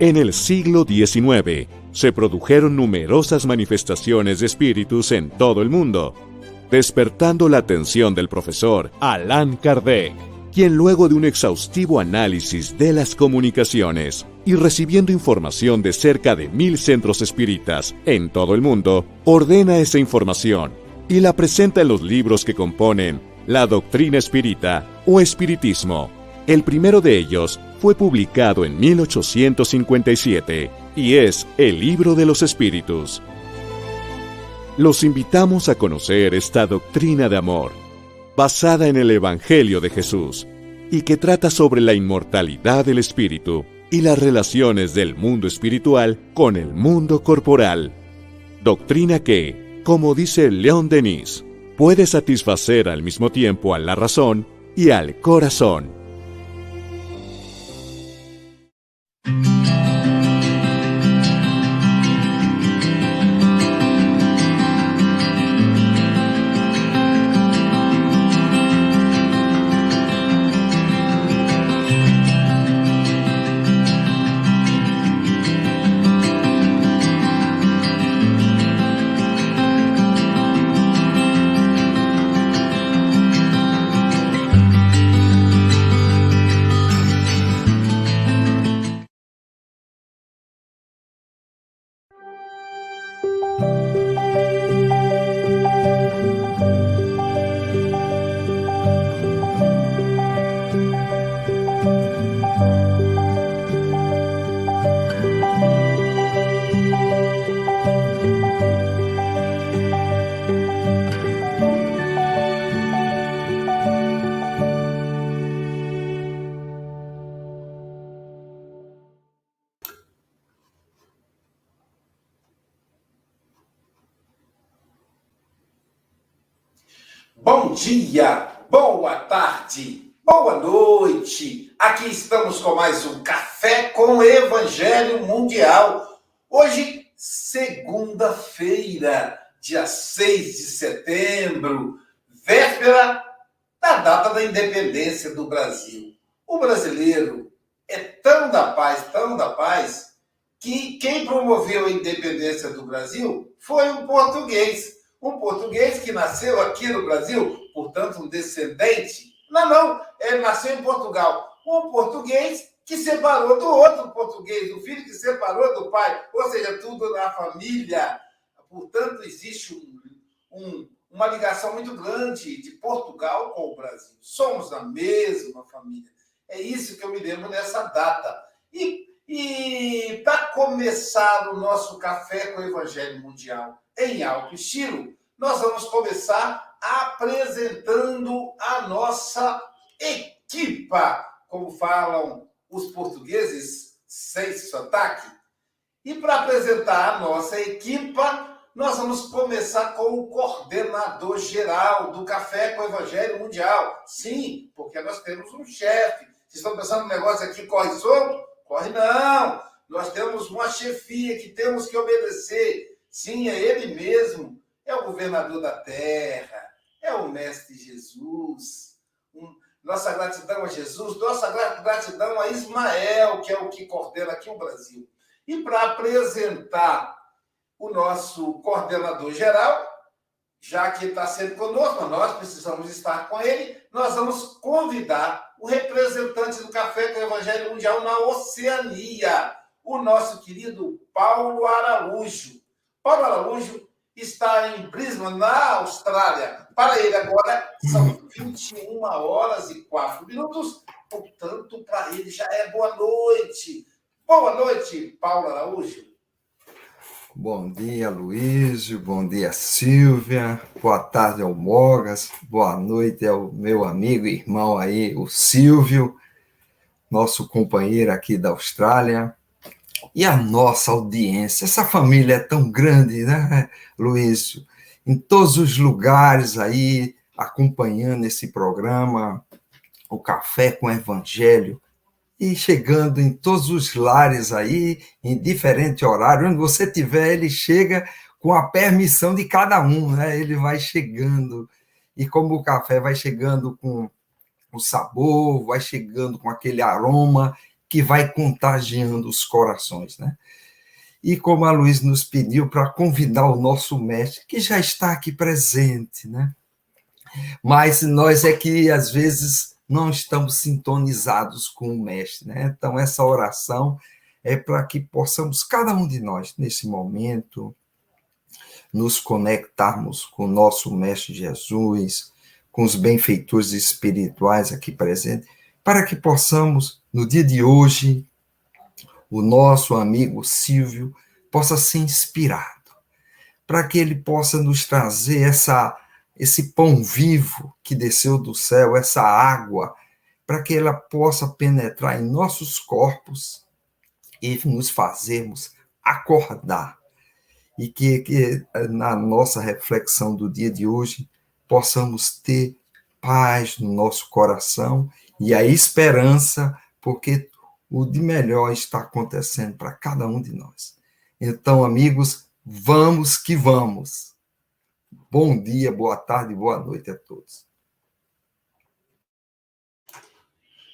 En el siglo XIX se produjeron numerosas manifestaciones de espíritus en todo el mundo, despertando la atención del profesor Allan Kardec, quien luego de un exhaustivo análisis de las comunicaciones y recibiendo información de cerca de mil centros espíritas en todo el mundo, ordena esa información y la presenta en los libros que componen la doctrina espírita o espiritismo. El primero de ellos fue publicado en 1857 y es el libro de los espíritus. Los invitamos a conocer esta doctrina de amor, basada en el Evangelio de Jesús, y que trata sobre la inmortalidad del espíritu y las relaciones del mundo espiritual con el mundo corporal. Doctrina que, como dice León Denis, puede satisfacer al mismo tiempo a la razón y al corazón. Mm-hmm. Bom dia, boa tarde, boa noite. Aqui estamos com mais um Café com o Evangelho Mundial. Hoje, segunda-feira, dia 6 de setembro, véspera da data da independência do Brasil. O brasileiro é tão da paz, tão da paz, que quem promoveu a independência do Brasil foi um português um português que nasceu aqui no Brasil, portanto, um descendente. Não, não, ele nasceu em Portugal. Um português que separou do outro português, o filho que separou do pai, ou seja, tudo na família. Portanto, existe um, um, uma ligação muito grande de Portugal com o Brasil. Somos a mesma família. É isso que eu me lembro nessa data. E, e para começar o nosso café com o Evangelho Mundial, em alto estilo, nós vamos começar apresentando a nossa equipa, como falam os portugueses, sem sotaque. E para apresentar a nossa equipa, nós vamos começar com o coordenador geral do Café com o Evangelho Mundial. Sim, porque nós temos um chefe. Vocês estão pensando no negócio aqui corre solto? Corre não! Nós temos uma chefia que temos que obedecer. Sim, é Ele mesmo. É o governador da terra. É o Mestre Jesus. Nossa gratidão a Jesus, nossa gratidão a Ismael, que é o que coordena aqui o Brasil. E para apresentar o nosso coordenador geral, já que está sempre conosco, nós precisamos estar com ele, nós vamos convidar o representante do Café com Evangelho Mundial na Oceania, o nosso querido Paulo Araújo. Paulo Araújo está em Brisbane, na Austrália. Para ele agora são 21 horas e 4 minutos, portanto, para ele já é boa noite. Boa noite, Paulo Araújo. Bom dia, Luiz. Bom dia, Silvia. Boa tarde ao Mogas. Boa noite ao meu amigo e irmão aí, o Silvio, nosso companheiro aqui da Austrália e a nossa audiência. Essa família é tão grande, né, Luiz? Em todos os lugares aí, acompanhando esse programa, o Café com Evangelho, e chegando em todos os lares aí, em diferente horário, onde você tiver, ele chega com a permissão de cada um, né? Ele vai chegando. E como o café vai chegando com o sabor, vai chegando com aquele aroma, que vai contagiando os corações, né? E como a Luiz nos pediu para convidar o nosso mestre, que já está aqui presente, né? Mas nós é que às vezes não estamos sintonizados com o mestre, né? Então essa oração é para que possamos cada um de nós nesse momento nos conectarmos com o nosso mestre Jesus, com os benfeitores espirituais aqui presentes, para que possamos no dia de hoje o nosso amigo Silvio possa ser inspirado, para que ele possa nos trazer essa esse pão vivo que desceu do céu, essa água, para que ela possa penetrar em nossos corpos e nos fazermos acordar. E que, que na nossa reflexão do dia de hoje possamos ter paz no nosso coração e a esperança, porque o de melhor está acontecendo para cada um de nós. Então, amigos, vamos que vamos. Bom dia, boa tarde, boa noite a todos.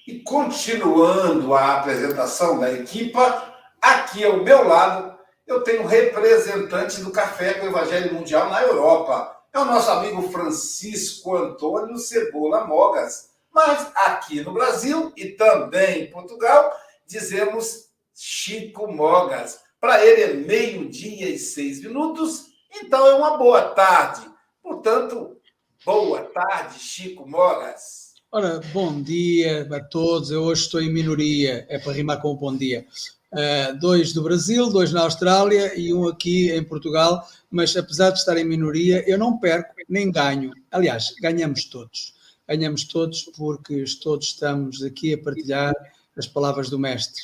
E continuando a apresentação da equipa, aqui ao meu lado eu tenho representante do Café com o Evangelho Mundial na Europa. É o nosso amigo Francisco Antônio Cebola Mogas. Mas aqui no Brasil e também em Portugal, dizemos Chico Mogas. Para ele é meio-dia e seis minutos, então é uma boa tarde. Portanto, boa tarde, Chico Mogas. Ora, bom dia a todos. Eu hoje estou em minoria, é para rimar com o bom dia. Uh, dois do Brasil, dois na Austrália e um aqui em Portugal, mas apesar de estar em minoria, eu não perco nem ganho. Aliás, ganhamos todos. Ganhamos todos porque todos estamos aqui a partilhar as palavras do Mestre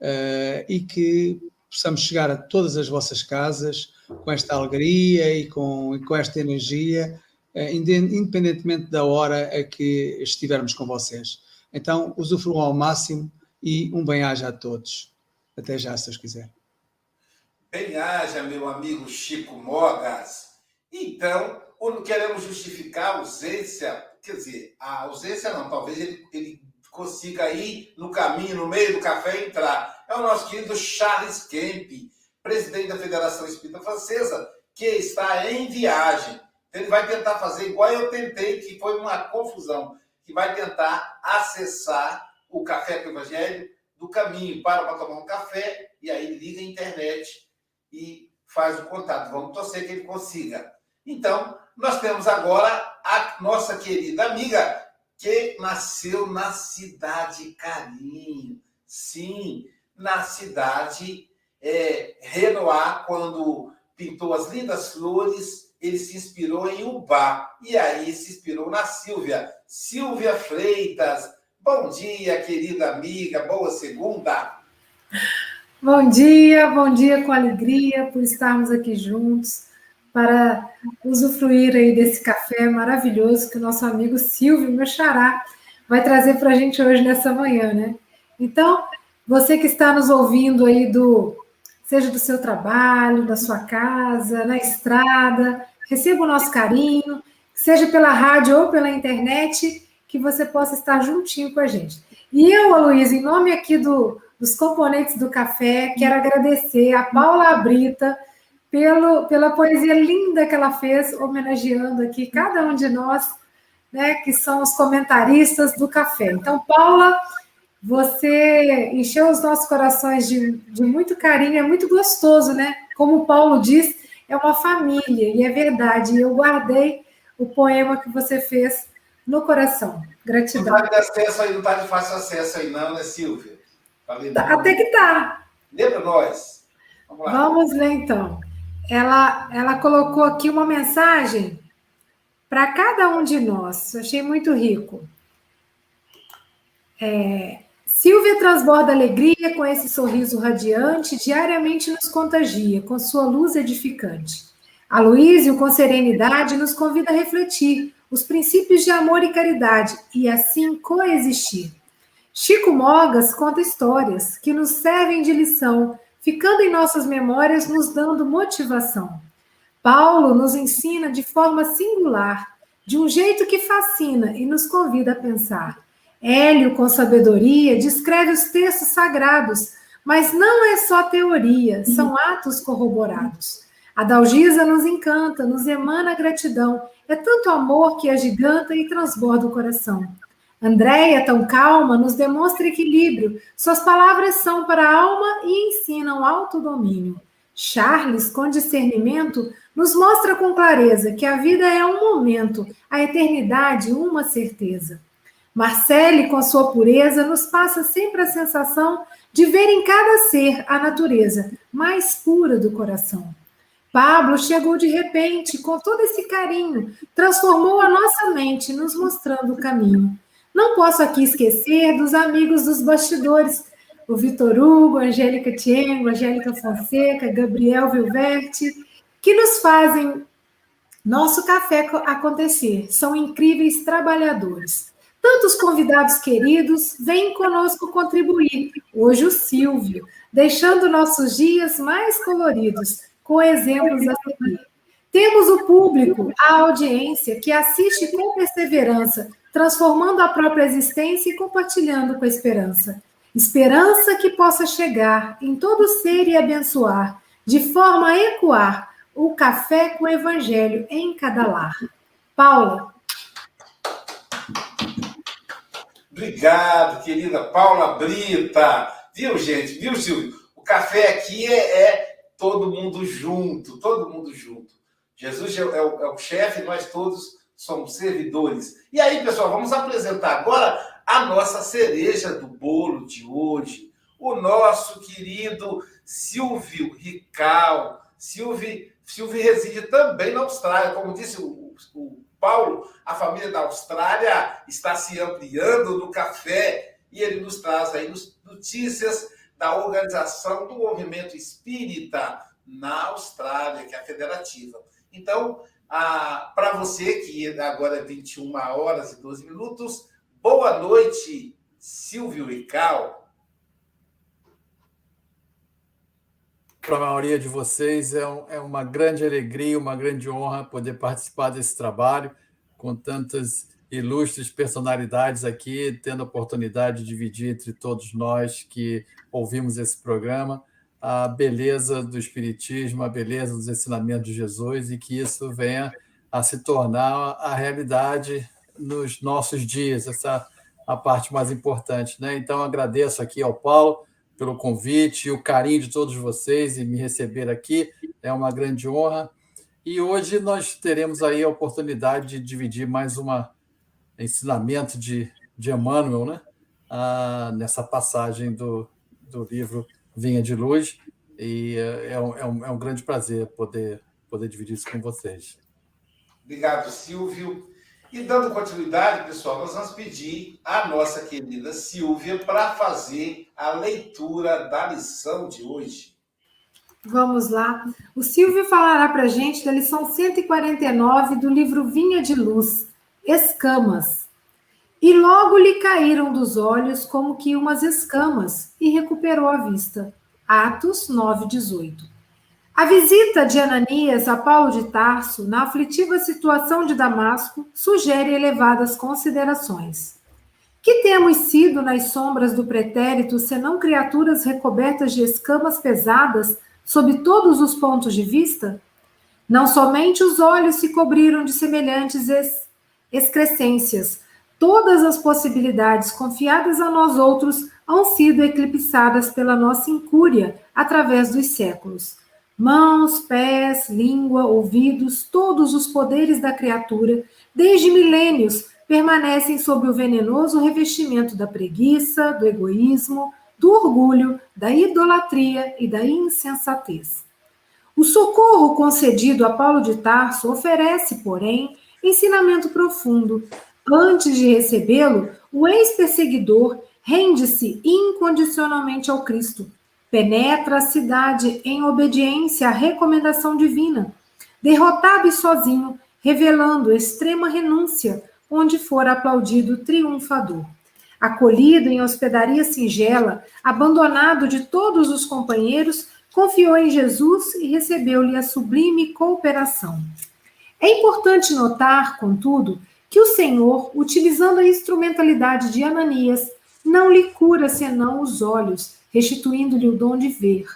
uh, e que possamos chegar a todas as vossas casas com esta alegria e com, e com esta energia, uh, independentemente da hora a que estivermos com vocês. Então, usufruam ao máximo e um bem-aja a todos. Até já, se Deus quiser. Bem-aja, meu amigo Chico Mogas. Então, queremos justificar a ausência, quer dizer, a ausência não, talvez ele, ele consiga ir no caminho, no meio do café entrar. É o nosso querido Charles Kemp, presidente da Federação Espírita Francesa, que está em viagem. Ele vai tentar fazer igual eu tentei, que foi uma confusão, que vai tentar acessar o Café com o Evangelho do caminho, para para tomar um café, e aí liga a internet e faz o contato. Vamos torcer que ele consiga. Então, nós temos agora a nossa querida amiga que nasceu na cidade Carinho. Sim, na cidade é, Renoir, quando pintou as lindas flores, ele se inspirou em Ubá. E aí se inspirou na Silvia. Silvia Freitas. Bom dia, querida amiga. Boa segunda. Bom dia, bom dia com alegria por estarmos aqui juntos para usufruir aí desse café maravilhoso que o nosso amigo Silvio, meu xará, vai trazer para a gente hoje nessa manhã, né? Então, você que está nos ouvindo aí do, seja do seu trabalho, da sua casa, na estrada, receba o nosso carinho, seja pela rádio ou pela internet, que você possa estar juntinho com a gente. E eu, Luiz, em nome aqui do, dos componentes do café, quero agradecer a Paula Brita, pelo, pela poesia linda que ela fez, homenageando aqui cada um de nós, né, que são os comentaristas do café. Então, Paula, você encheu os nossos corações de, de muito carinho, é muito gostoso, né? Como o Paulo diz, é uma família, e é verdade. Eu guardei o poema que você fez no coração. Gratidão. Não está de acesso aí, não está de fácil acesso aí, não, né, Silvia? Até que tá. Lê para nós. Vamos, lá. Vamos ler então ela, ela colocou aqui uma mensagem para cada um de nós. Eu achei muito rico. É, Silvia transborda alegria com esse sorriso radiante, diariamente nos contagia, com sua luz edificante. Aloísio, com serenidade, nos convida a refletir os princípios de amor e caridade e assim coexistir. Chico Mogas conta histórias que nos servem de lição ficando em nossas memórias, nos dando motivação. Paulo nos ensina de forma singular, de um jeito que fascina e nos convida a pensar. Hélio, com sabedoria, descreve os textos sagrados, mas não é só teoria, são atos corroborados. A Dalgisa nos encanta, nos emana gratidão. É tanto amor que agiganta e transborda o coração. Andréia, tão calma, nos demonstra equilíbrio. Suas palavras são para a alma e ensinam autodomínio. Charles, com discernimento, nos mostra com clareza que a vida é um momento, a eternidade uma certeza. Marcele, com sua pureza, nos passa sempre a sensação de ver em cada ser a natureza mais pura do coração. Pablo chegou de repente, com todo esse carinho, transformou a nossa mente, nos mostrando o caminho. Não posso aqui esquecer dos amigos dos bastidores, o Vitor Hugo, Angélica Tiengo, Angélica Fonseca, Gabriel Vilverte, que nos fazem nosso café acontecer. São incríveis trabalhadores. Tantos convidados queridos vêm conosco contribuir. Hoje o Silvio, deixando nossos dias mais coloridos com exemplos a seguir. Temos o público, a audiência, que assiste com perseverança, transformando a própria existência e compartilhando com a esperança. Esperança que possa chegar em todo ser e abençoar, de forma a ecoar o café com o evangelho em cada lar. Paula. Obrigado, querida Paula Brita. Viu, gente? Viu, Silvio? O café aqui é, é todo mundo junto, todo mundo junto. Jesus é, é o, é o chefe, nós todos somos servidores. E aí, pessoal, vamos apresentar agora a nossa cereja do bolo de hoje. O nosso querido Silvio Rical. Silvio, Silvio reside também na Austrália. Como disse o, o Paulo, a família da Austrália está se ampliando no café e ele nos traz aí notícias da organização do movimento espírita na Austrália, que é a federativa. Então, para você que agora é 21 horas e 12 minutos, boa noite, Silvio Rical. Para a maioria de vocês é, um, é uma grande alegria, uma grande honra poder participar desse trabalho com tantas ilustres personalidades aqui, tendo a oportunidade de dividir entre todos nós que ouvimos esse programa a beleza do Espiritismo, a beleza dos ensinamentos de Jesus e que isso venha a se tornar a realidade nos nossos dias, essa a parte mais importante. Né? Então, agradeço aqui ao Paulo pelo convite e o carinho de todos vocês e me receber aqui. É uma grande honra. E hoje nós teremos aí a oportunidade de dividir mais um ensinamento de, de Emmanuel, né? Ah, nessa passagem do, do livro Vinha de Luz, e é, é um, é um, é um grande prazer poder, poder dividir isso com vocês. Obrigado, Silvio. E dando continuidade, pessoal, nós vamos pedir à nossa querida Silvia para fazer a leitura da lição de hoje. Vamos lá. O Silvio falará para a gente da lição 149 do livro Vinha de Luz, Escamas. E logo lhe caíram dos olhos como que umas escamas, e recuperou a vista. Atos 9:18. A visita de Ananias a Paulo de Tarso, na aflitiva situação de Damasco, sugere elevadas considerações. Que temos sido nas sombras do pretérito, senão criaturas recobertas de escamas pesadas, sob todos os pontos de vista? Não somente os olhos se cobriram de semelhantes excrescências, todas as possibilidades confiadas a nós outros hão sido eclipsadas pela nossa incúria através dos séculos. Mãos, pés, língua, ouvidos, todos os poderes da criatura, desde milênios, permanecem sob o venenoso revestimento da preguiça, do egoísmo, do orgulho, da idolatria e da insensatez. O socorro concedido a Paulo de Tarso oferece, porém, ensinamento profundo, Antes de recebê-lo, o ex-perseguidor rende-se incondicionalmente ao Cristo. Penetra a cidade em obediência à recomendação divina. Derrotado e sozinho, revelando extrema renúncia, onde for aplaudido triunfador. Acolhido em hospedaria singela, abandonado de todos os companheiros, confiou em Jesus e recebeu-lhe a sublime cooperação. É importante notar, contudo, que o Senhor, utilizando a instrumentalidade de Ananias, não lhe cura senão os olhos, restituindo-lhe o dom de ver.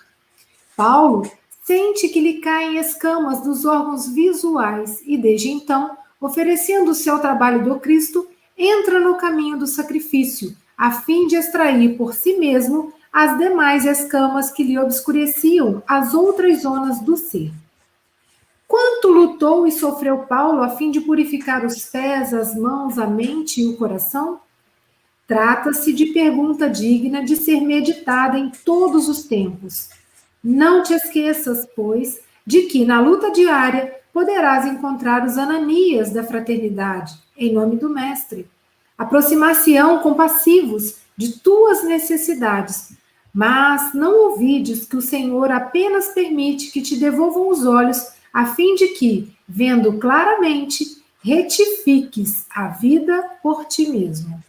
Paulo sente que lhe caem escamas dos órgãos visuais e, desde então, oferecendo o seu trabalho do Cristo, entra no caminho do sacrifício, a fim de extrair por si mesmo as demais escamas que lhe obscureciam as outras zonas do ser. Quanto lutou e sofreu Paulo a fim de purificar os pés, as mãos, a mente e o coração? Trata-se de pergunta digna de ser meditada em todos os tempos. Não te esqueças, pois, de que na luta diária poderás encontrar os Ananias da fraternidade, em nome do Mestre. Aproximar-se-ão compassivos de tuas necessidades, mas não ouvides que o Senhor apenas permite que te devolvam os olhos a fim de que, vendo claramente, retifiques a vida por ti mesmo.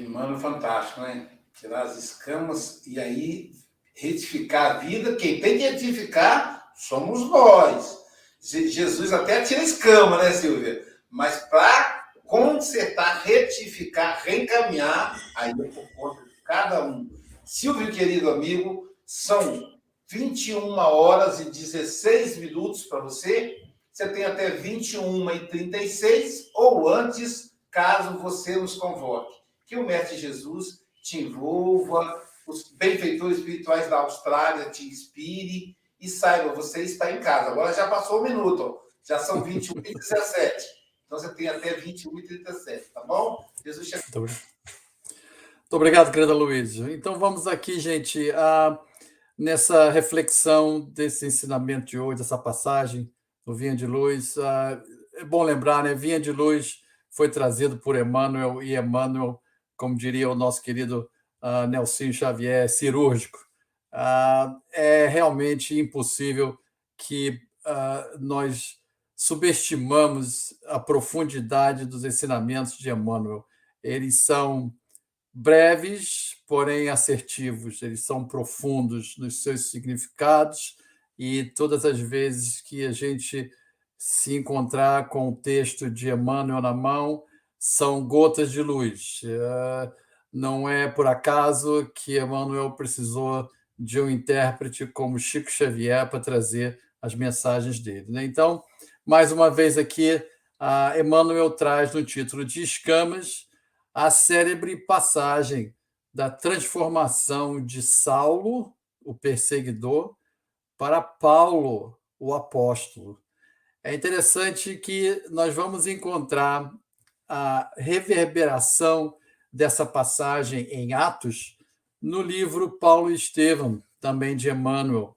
Emmanuel, fantástico, né? Tirar as escamas e aí retificar a vida. Quem tem que retificar somos nós. Jesus até tira escama, né, Silvia? Mas para consertar, retificar, reencaminhar, aí é por conta de cada um. Silvio, querido amigo, são 21 horas e 16 minutos para você. Você tem até 21 e 36 ou antes, caso você nos convoque. Que o Mestre Jesus te envolva, os benfeitores espirituais da Austrália te inspire e saiba, você está em casa. Agora já passou um minuto, já são 21 e 17. Então você tem até 21 e 37, tá bom? Jesus. Muito obrigado. Muito obrigado, querida Luiz. Então vamos aqui, gente, a, nessa reflexão desse ensinamento de hoje, dessa passagem do Vinha de Luz. É bom lembrar, né? Vinha de Luz foi trazido por Emmanuel e Emmanuel, como diria o nosso querido uh, Nelson Xavier, cirúrgico. Uh, é realmente impossível que uh, nós subestimamos a profundidade dos ensinamentos de Emmanuel. Eles são breves, porém assertivos, eles são profundos nos seus significados e todas as vezes que a gente se encontrar com o texto de Emmanuel na mão, são gotas de luz. Eh, não é por acaso que Emmanuel precisou de um intérprete como Chico Xavier para trazer as mensagens dele. Né? Então, mais uma vez aqui, Emmanuel traz no título de Escamas a célebre passagem da transformação de Saulo, o perseguidor, para Paulo, o apóstolo. É interessante que nós vamos encontrar a reverberação dessa passagem em Atos no livro Paulo e Estevão, também de Emmanuel,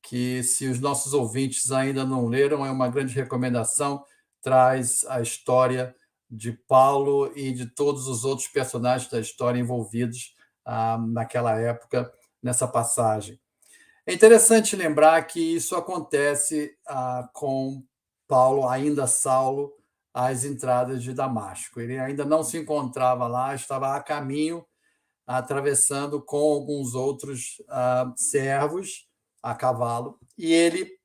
que, se os nossos ouvintes ainda não leram, é uma grande recomendação. Traz a história de Paulo e de todos os outros personagens da história envolvidos ah, naquela época, nessa passagem. É interessante lembrar que isso acontece ah, com Paulo, ainda Saulo, às entradas de Damasco. Ele ainda não se encontrava lá, estava a caminho, atravessando com alguns outros ah, servos a cavalo e ele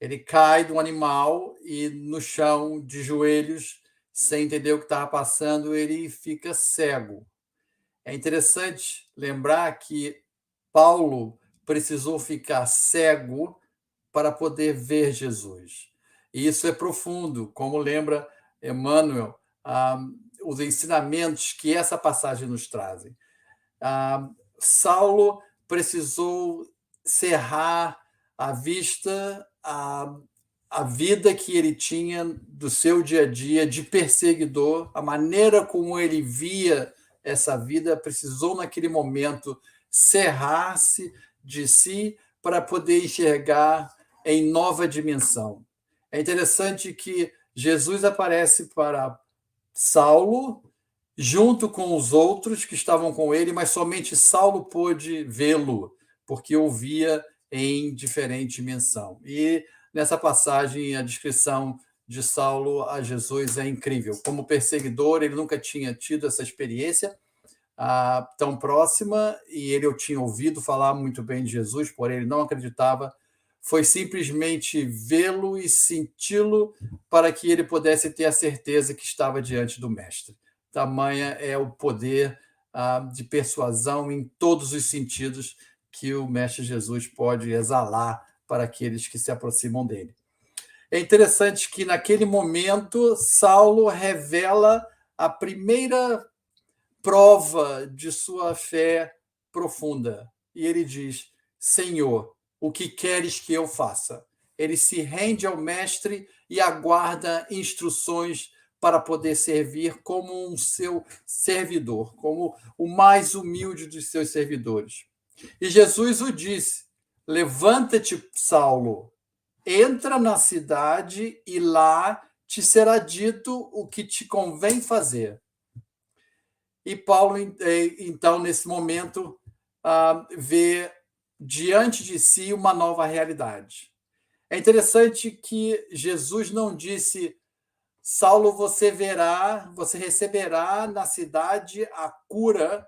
ele cai do animal e no chão de joelhos, sem entender o que estava passando, ele fica cego. É interessante lembrar que Paulo precisou ficar cego para poder ver Jesus. E isso é profundo, como lembra Emmanuel, ah, os ensinamentos que essa passagem nos trazem. Ah, Saulo precisou cerrar a vista a, a vida que ele tinha do seu dia a dia de perseguidor, a maneira como ele via essa vida, precisou naquele momento cerrar-se de si para poder enxergar em nova dimensão. É interessante que Jesus aparece para Saulo junto com os outros que estavam com ele, mas somente Saulo pôde vê-lo, porque o via em diferente dimensão. E nessa passagem, a descrição de Saulo a Jesus é incrível. Como perseguidor, ele nunca tinha tido essa experiência, ah, tão próxima e ele eu tinha ouvido falar muito bem de Jesus, porém ele não acreditava. Foi simplesmente vê-lo e senti-lo para que ele pudesse ter a certeza que estava diante do Mestre. Tamanha é o poder ah, de persuasão em todos os sentidos que o Mestre Jesus pode exalar para aqueles que se aproximam dele. É interessante que naquele momento Saulo revela a primeira prova de sua fé profunda. E ele diz: Senhor, o que queres que eu faça? Ele se rende ao mestre e aguarda instruções para poder servir como um seu servidor, como o mais humilde dos seus servidores. E Jesus o disse: Levanta-te, Saulo, entra na cidade e lá te será dito o que te convém fazer. E Paulo, eh, então, nesse momento, ah, vê diante de si uma nova realidade. É interessante que Jesus não disse, Saulo, você verá, você receberá na cidade a cura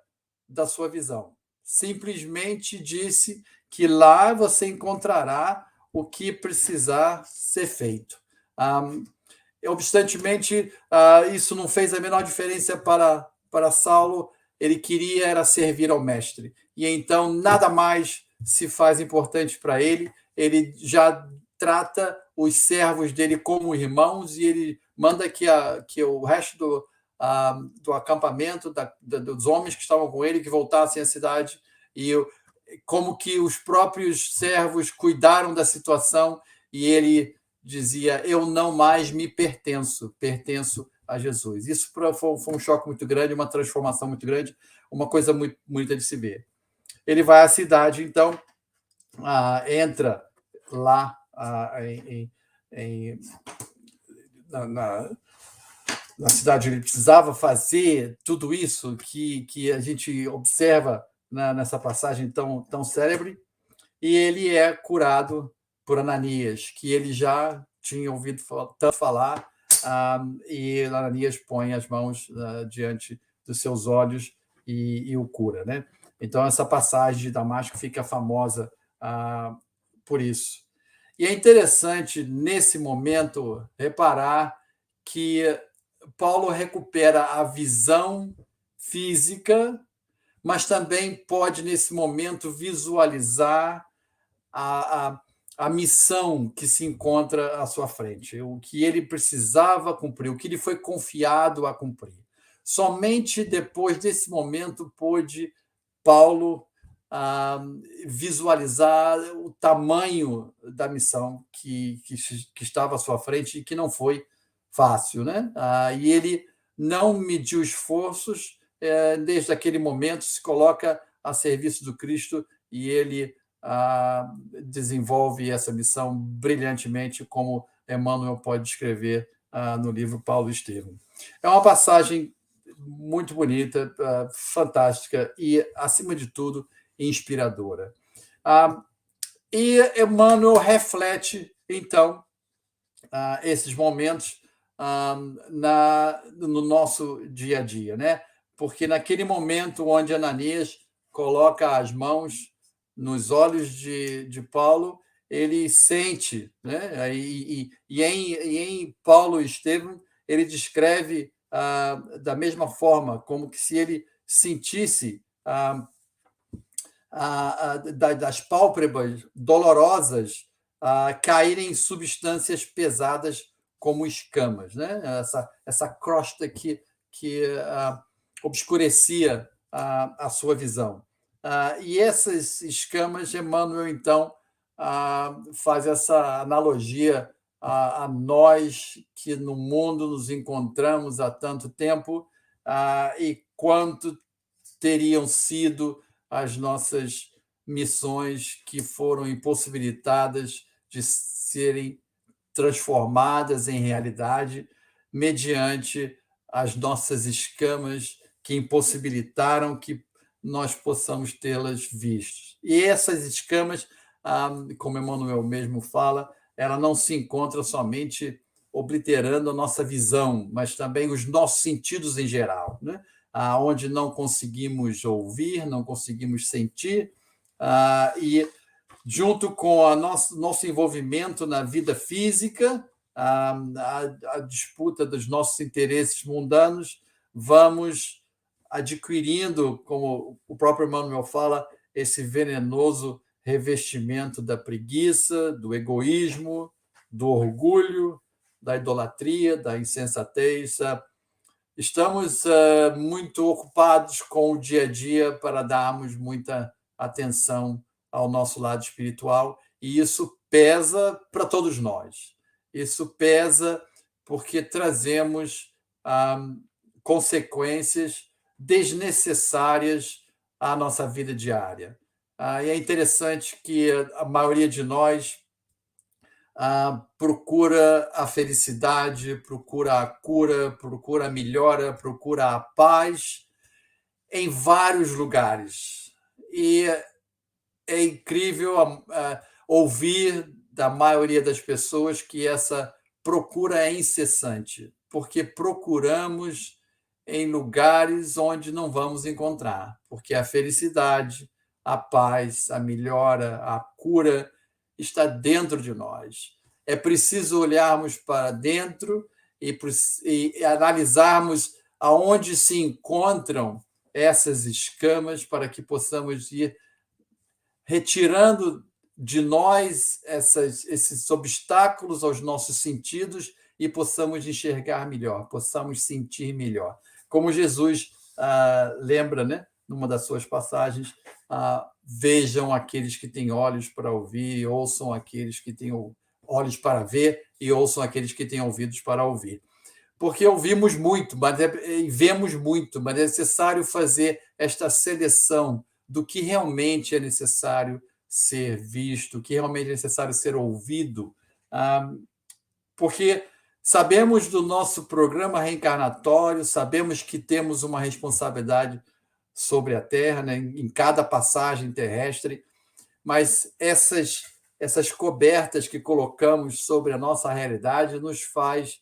da sua visão. Simplesmente disse que lá você encontrará o que precisar ser feito. Um, obstantemente, uh, isso não fez a menor diferença para para Saulo, ele queria era servir ao mestre. E então nada mais se faz importante para ele, ele já trata os servos dele como irmãos e ele manda que, a, que o resto do, a, do acampamento, da, da, dos homens que estavam com ele, que voltassem à cidade e como que os próprios servos cuidaram da situação e ele dizia: Eu não mais me pertenço, pertenço a Jesus. Isso foi um choque muito grande, uma transformação muito grande, uma coisa muito bonita de se ver. Ele vai à cidade, então, ah, entra lá ah, em, em, na, na, na, cidade ele precisava fazer tudo isso que, que a gente observa na, nessa passagem tão, tão célebre, e ele é curado por Ananias, que ele já tinha ouvido tanto falar um, e Ananias põe as mãos diante dos seus olhos e, e, o cura. Né? Então, essa passagem de Damasco fica famosa uh, por isso. E é interessante, nesse momento, reparar que Paulo recupera a visão física, mas também pode, nesse momento, visualizar a, a a missão que se encontra à sua frente, o que ele precisava cumprir, o que lhe foi confiado a cumprir. Somente depois desse momento pôde Paulo ah, visualizar o tamanho da missão que, que, que, estava à sua frente e que não foi fácil. Né? Ah, e ele não mediu esforços, eh, desde aquele momento se coloca a serviço do Cristo e ele ah, desenvolve essa missão brilhantemente, como Emmanuel pode descrever ah, no livro Paulo Estevam. É uma passagem muito bonita, ah, fantástica e, acima de tudo, inspiradora. e Emmanuel reflete, então, esses momentos na, no nosso dia a dia, né? Porque naquele momento onde Ananias coloca as mãos nos olhos de, de Paulo, ele sente, né? E, e, e, em, e em Paulo e Estevão, ele descreve ah, da mesma forma, como que se ele sentisse ah, ah, das pálpebras dolorosas ah, caírem substâncias pesadas como escamas, né? essa, essa crosta que, que ah, obscurecia a, a sua visão. Ah, e essas escamas, Emmanuel, então, ah, faz essa analogia a, a, nós que no mundo nos encontramos há tanto tempo ah, e quanto teriam sido as nossas missões que foram impossibilitadas de serem transformadas em realidade mediante as nossas escamas que impossibilitaram que nós possamos tê-las vistas. E essas escamas, ah, como Emmanuel mesmo fala, ela não se encontra somente obliterando a nossa visão, mas também os nossos sentidos em geral. Né? onde não conseguimos ouvir, não conseguimos sentir, ah, e junto com o nosso, nosso envolvimento na vida física, a, a, a disputa dos nossos interesses mundanos, vamos adquirindo, como o próprio Emmanuel fala, esse venenoso revestimento da preguiça, do egoísmo, do orgulho, da idolatria, da insensatez. Estamos uh, muito ocupados com o dia a dia para darmos muita atenção ao nosso lado espiritual e isso pesa para todos nós. Isso pesa porque trazemos ah, consequências desnecessárias à nossa vida diária. Ah, e é interessante que a maioria de nós ah, procura a felicidade, procura a cura, procura a melhora, procura a paz em vários lugares. E é incrível uh, ouvir da maioria das pessoas que essa procura é incessante, porque procuramos em lugares onde não vamos encontrar, porque a felicidade, a paz, a melhora, a cura está dentro de nós. É preciso olharmos para dentro e, e analisarmos aonde se encontram essas escamas para que possamos ir retirando de nós essas, esses obstáculos aos nossos sentidos e possamos enxergar melhor, possamos sentir melhor. Como Jesus ah, lembra, né, numa das suas passagens, ah, vejam aqueles que têm olhos para ouvir, ouçam aqueles que têm olhos para ver e ouçam aqueles que têm ouvidos para ouvir. Porque ouvimos muito, mas é, e vemos muito, mas é necessário fazer esta seleção do que realmente é necessário ser visto, o que realmente é necessário ser ouvido, ah, porque sabemos do nosso programa reencarnatório, sabemos que temos uma responsabilidade sobre a Terra, né, em cada passagem terrestre, mas essas essas cobertas que colocamos sobre a nossa realidade nos faz,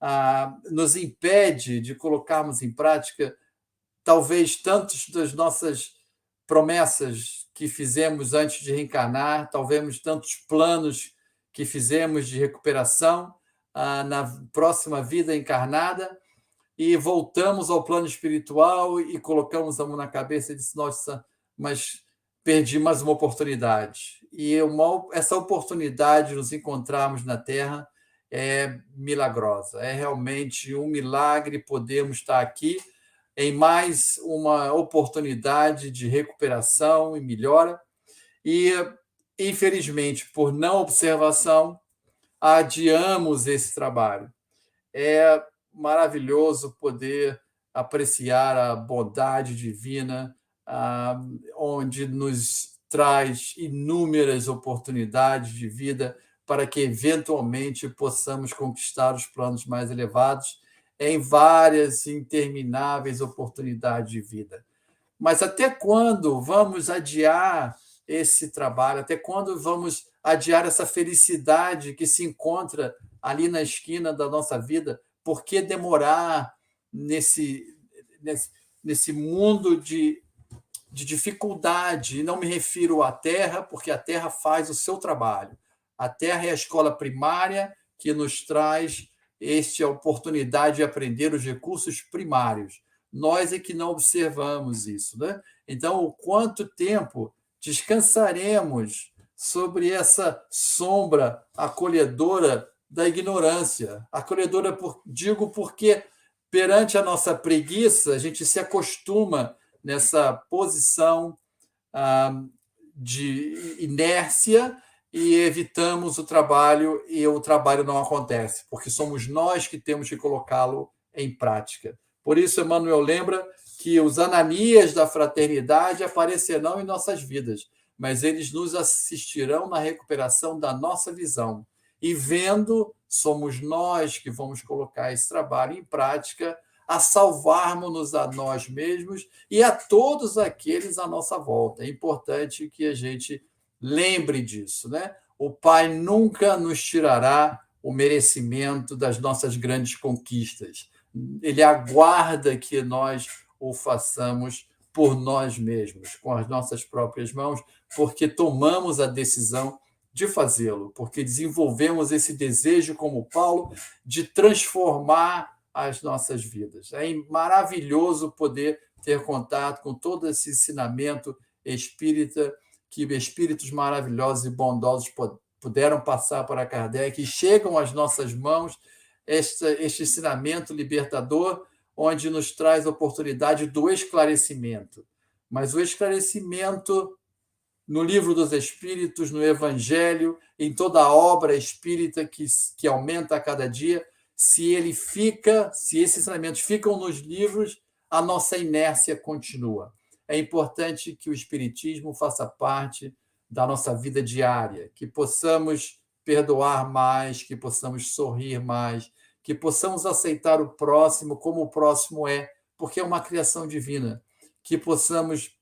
ah, nos impede de colocarmos em prática talvez tantos das nossas promessas que fizemos antes de reencarnar, talvez tantos planos que fizemos de recuperação ah, na próxima vida encarnada, e voltamos ao plano espiritual e colocamos a mão na cabeça e disse: Nossa, mas perdi mais uma oportunidade. E uma, essa oportunidade de nos encontrarmos na Terra é milagrosa. É realmente um milagre podermos estar aqui em mais uma oportunidade de recuperação e melhora. E, infelizmente, por não observação, adiamos esse trabalho. É maravilhoso poder apreciar a bondade divina, ah, onde nos traz inúmeras oportunidades de vida para que, eventualmente, possamos conquistar os planos mais elevados em várias intermináveis oportunidades de vida. Mas até quando vamos adiar esse trabalho? Até quando vamos adiar essa felicidade que se encontra ali na esquina da nossa vida? Por que demorar nesse, nesse, nesse mundo de, de dificuldade? E não me refiro à Terra, porque a Terra faz o seu trabalho. A Terra é a escola primária que nos traz esta oportunidade de aprender os recursos primários. Nós é que não observamos isso. Né? Então, o quanto tempo descansaremos sobre essa sombra acolhedora da ignorância? Acolhedora, por, digo porque perante a nossa preguiça, a gente se acostuma nessa posição ah, de inércia e evitamos o trabalho e o trabalho não acontece, porque somos nós que temos que colocá-lo em prática. Por isso, Emmanuel lembra que os ananias da fraternidade aparecerão em nossas vidas, mas eles nos assistirão na recuperação da nossa visão. E vendo, somos nós que vamos colocar esse trabalho em prática, a salvarmos-nos a nós mesmos e a todos aqueles à nossa volta. É importante que a gente Lembre disso, né? O Pai nunca nos tirará o merecimento das nossas grandes conquistas. Ele aguarda que nós o façamos por nós mesmos, com as nossas próprias mãos, porque tomamos a decisão de fazê-lo, porque desenvolvemos esse desejo, como Paulo, de transformar as nossas vidas. É maravilhoso poder ter contato com todo esse ensinamento espírita que espíritos maravilhosos e bondosos puderam passar para Kardec e chegam às nossas mãos este, este ensinamento libertador, onde nos traz a oportunidade do esclarecimento. Mas o esclarecimento no livro dos Espíritos, no Evangelho, em toda a obra espírita que, que aumenta a cada dia, se ele fica, se esses ensinamentos ficam nos livros, a nossa inércia continua. É importante que o Espiritismo faça parte da nossa vida diária, que possamos perdoar mais, que possamos sorrir mais, que possamos aceitar o próximo como o próximo é, porque é uma criação divina, que possamos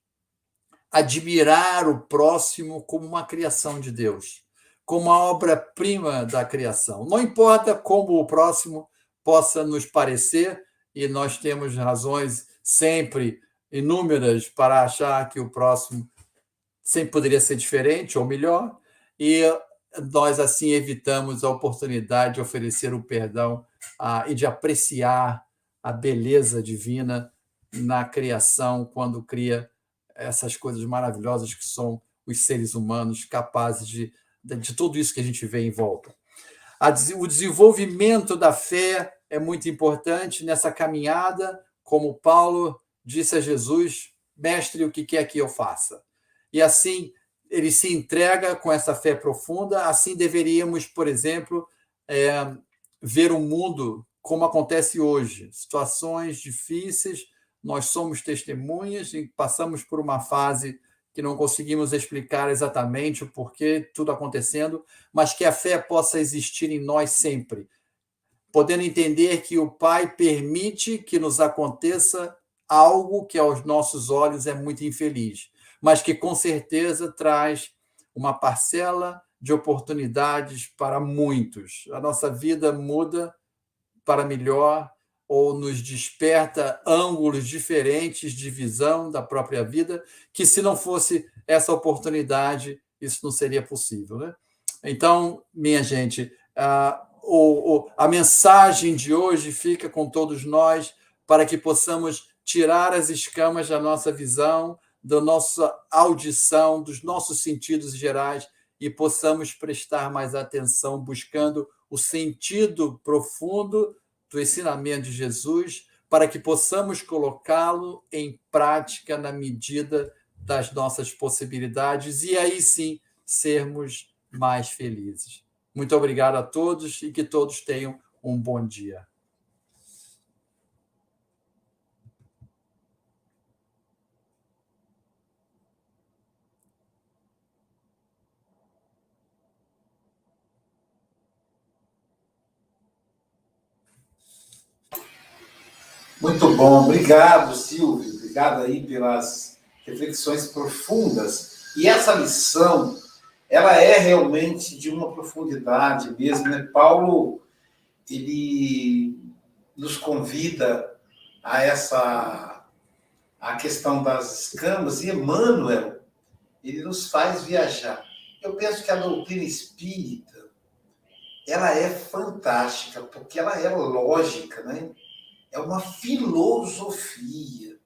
admirar o próximo como uma criação de Deus, como a obra-prima da criação. Não importa como o próximo possa nos parecer, e nós temos razões sempre inúmeras para achar que o próximo sempre poderia ser diferente ou melhor, e nós assim evitamos a oportunidade de oferecer o perdão e de apreciar a beleza divina na criação quando cria essas coisas maravilhosas que são os seres humanos capazes de, de, tudo isso que a gente vê em volta. O desenvolvimento da fé é muito importante nessa caminhada, como Paulo disse a Jesus: Mestre, o que quer que eu faça? E assim ele se entrega com essa fé profunda. Assim deveríamos, por exemplo, é, ver o mundo como acontece hoje, situações difíceis, nós somos testemunhas e passamos por uma fase que não conseguimos explicar exatamente o porquê tudo acontecendo, mas que a fé possa existir em nós sempre, podendo entender que o Pai permite que nos aconteça algo que aos nossos olhos é muito infeliz, mas que com certeza traz uma parcela de oportunidades para muitos. A nossa vida muda para melhor ou nos desperta ângulos diferentes de visão da própria vida, que se não fosse essa oportunidade, isso não seria possível. Né? Então, minha gente, a, a mensagem de hoje fica com todos nós para que possamos tirar as escamas da nossa visão, da nossa audição, dos nossos sentidos gerais e possamos prestar mais atenção buscando o sentido profundo do ensinamento de Jesus para que possamos colocá-lo em prática na medida das nossas possibilidades e aí sim sermos mais felizes. Muito obrigado a todos e que todos tenham um bom dia. Muito bom, obrigado, Silvio. Obrigado aí pelas reflexões profundas. E essa lição, ela é realmente de uma profundidade mesmo, né? Paulo, ele nos convida a essa a questão das escamas e Emmanuel, ele nos faz viajar. Eu penso que a doutrina espírita, ela é fantástica, porque ela é lógica, né? É uma filosofia.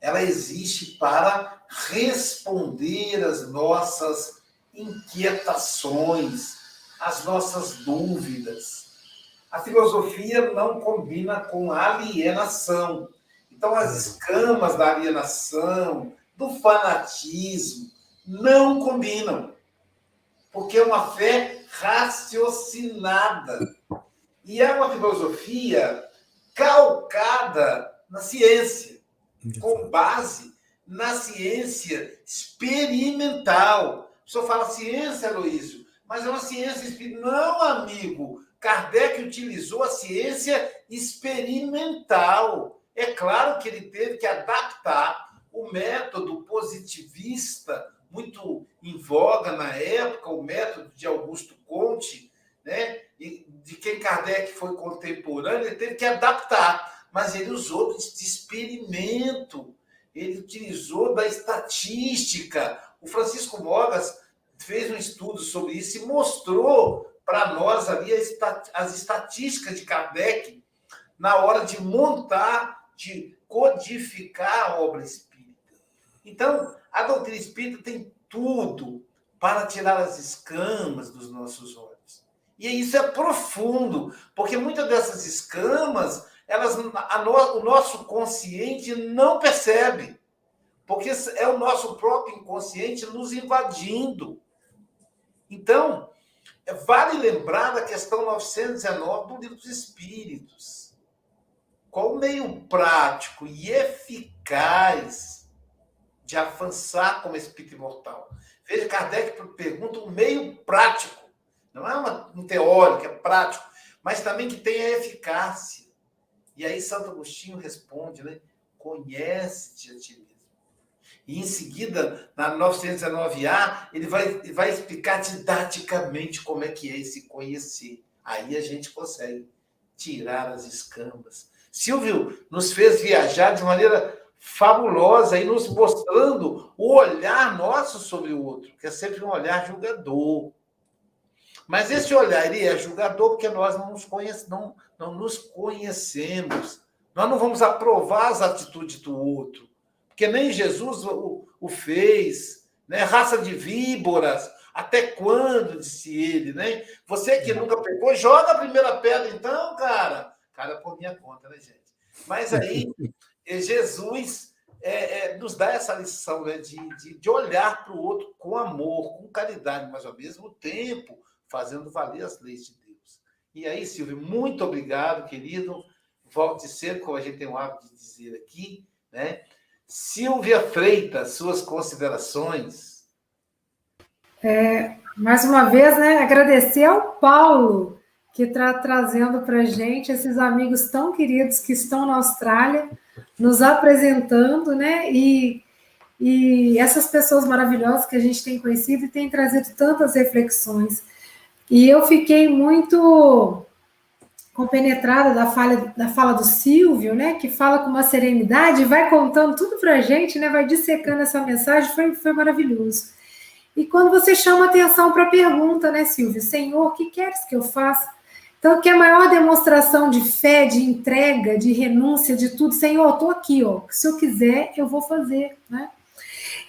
Ela existe para responder às nossas inquietações, às nossas dúvidas. A filosofia não combina com alienação. Então, as escamas da alienação, do fanatismo, não combinam. Porque é uma fé raciocinada. E é uma filosofia calcada na ciência, com base na ciência experimental. O senhor fala ciência, Aloysio, mas é uma ciência experimental. Não, amigo. Kardec utilizou a ciência experimental. É claro que ele teve que adaptar o método positivista, muito em voga na época, o método de Augusto Conte, né? De quem Kardec foi contemporâneo, ele teve que adaptar, mas ele usou de experimento estatística. O Francisco Mogas fez um estudo sobre isso e mostrou para nós ali as estatísticas de Kardec na hora de montar, de codificar a obra espírita. Então, a doutrina espírita tem tudo para tirar as escamas dos nossos olhos. E isso é profundo, porque muitas dessas escamas, elas, no, o nosso consciente não percebe, porque é o nosso próprio inconsciente nos invadindo. Então, é, vale lembrar da questão 919 do Livro dos Espíritos. Qual o meio prático e eficaz de avançar como espírito imortal? Veja, Kardec pergunta um meio prático, não é uma, um teórico, é prático, mas também que tenha eficácia. E aí Santo Agostinho responde, né? Conhece-te a ti mesmo. E em seguida, na 919A, ele vai, ele vai explicar didaticamente como é que é esse conhecer. Aí a gente consegue tirar as escamas. Silvio nos fez viajar de maneira fabulosa e nos mostrando o olhar nosso sobre o outro, que é sempre um olhar julgador. Mas esse olhar ele é julgador porque nós não nos, conhece, não, não nos conhecemos. Nós não vamos aprovar as atitudes do outro, porque nem Jesus o, o fez. Né? Raça de víboras, até quando, disse ele, né? Você que nunca pegou, joga a primeira pedra, então, cara. Cara, por minha conta, né, gente? Mas aí Jesus é, é, nos dá essa lição né, de, de, de olhar para o outro com amor, com caridade, mas ao mesmo tempo fazendo valer as leis de Deus. E aí, Silvio, muito obrigado, querido. Volte ser, como a gente tem o hábito de dizer aqui, né? Silvia Freitas, suas considerações. É, mais uma vez, né, agradecer ao Paulo, que está trazendo para a gente esses amigos tão queridos que estão na Austrália, nos apresentando, né? E, e essas pessoas maravilhosas que a gente tem conhecido e tem trazido tantas reflexões. E eu fiquei muito compenetrada da fala, da fala do Silvio, né? Que fala com uma serenidade, vai contando tudo para a gente, né? Vai dissecando essa mensagem, foi, foi maravilhoso. E quando você chama atenção para a pergunta, né, Silvio? Senhor, o que queres que eu faça? Então, que a maior demonstração de fé, de entrega, de renúncia, de tudo, Senhor, estou aqui, ó. Se eu quiser, eu vou fazer, né?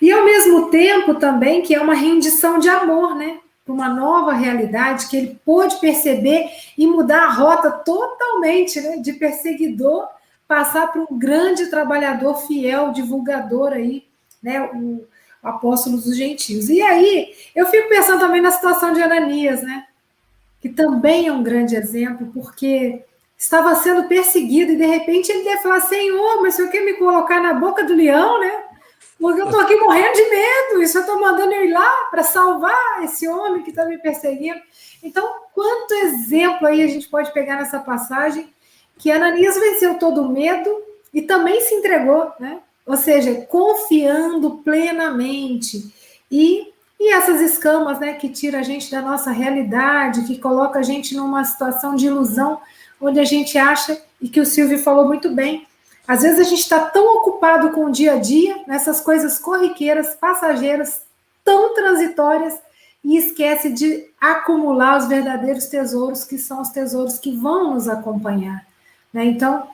E ao mesmo tempo também que é uma rendição de amor, né? Para uma nova realidade que ele pôde perceber e mudar a rota totalmente, né? De perseguidor passar para um grande trabalhador fiel, divulgador aí, né? O, apóstolo dos gentios. E aí, eu fico pensando também na situação de Ananias, né? que também é um grande exemplo, porque estava sendo perseguido e de repente ele deve falar: Senhor, mas o senhor quer me colocar na boca do leão, né? Porque eu estou aqui morrendo de medo, e senhor está mandando eu ir lá para salvar esse homem que está me perseguindo. Então, quanto exemplo aí a gente pode pegar nessa passagem que Ananias venceu todo o medo e também se entregou, né? Ou seja, confiando plenamente e e essas escamas, né, que tira a gente da nossa realidade, que coloca a gente numa situação de ilusão, onde a gente acha, e que o Silvio falou muito bem, às vezes a gente está tão ocupado com o dia a dia, nessas coisas corriqueiras, passageiras, tão transitórias, e esquece de acumular os verdadeiros tesouros, que são os tesouros que vão nos acompanhar. Né? Então,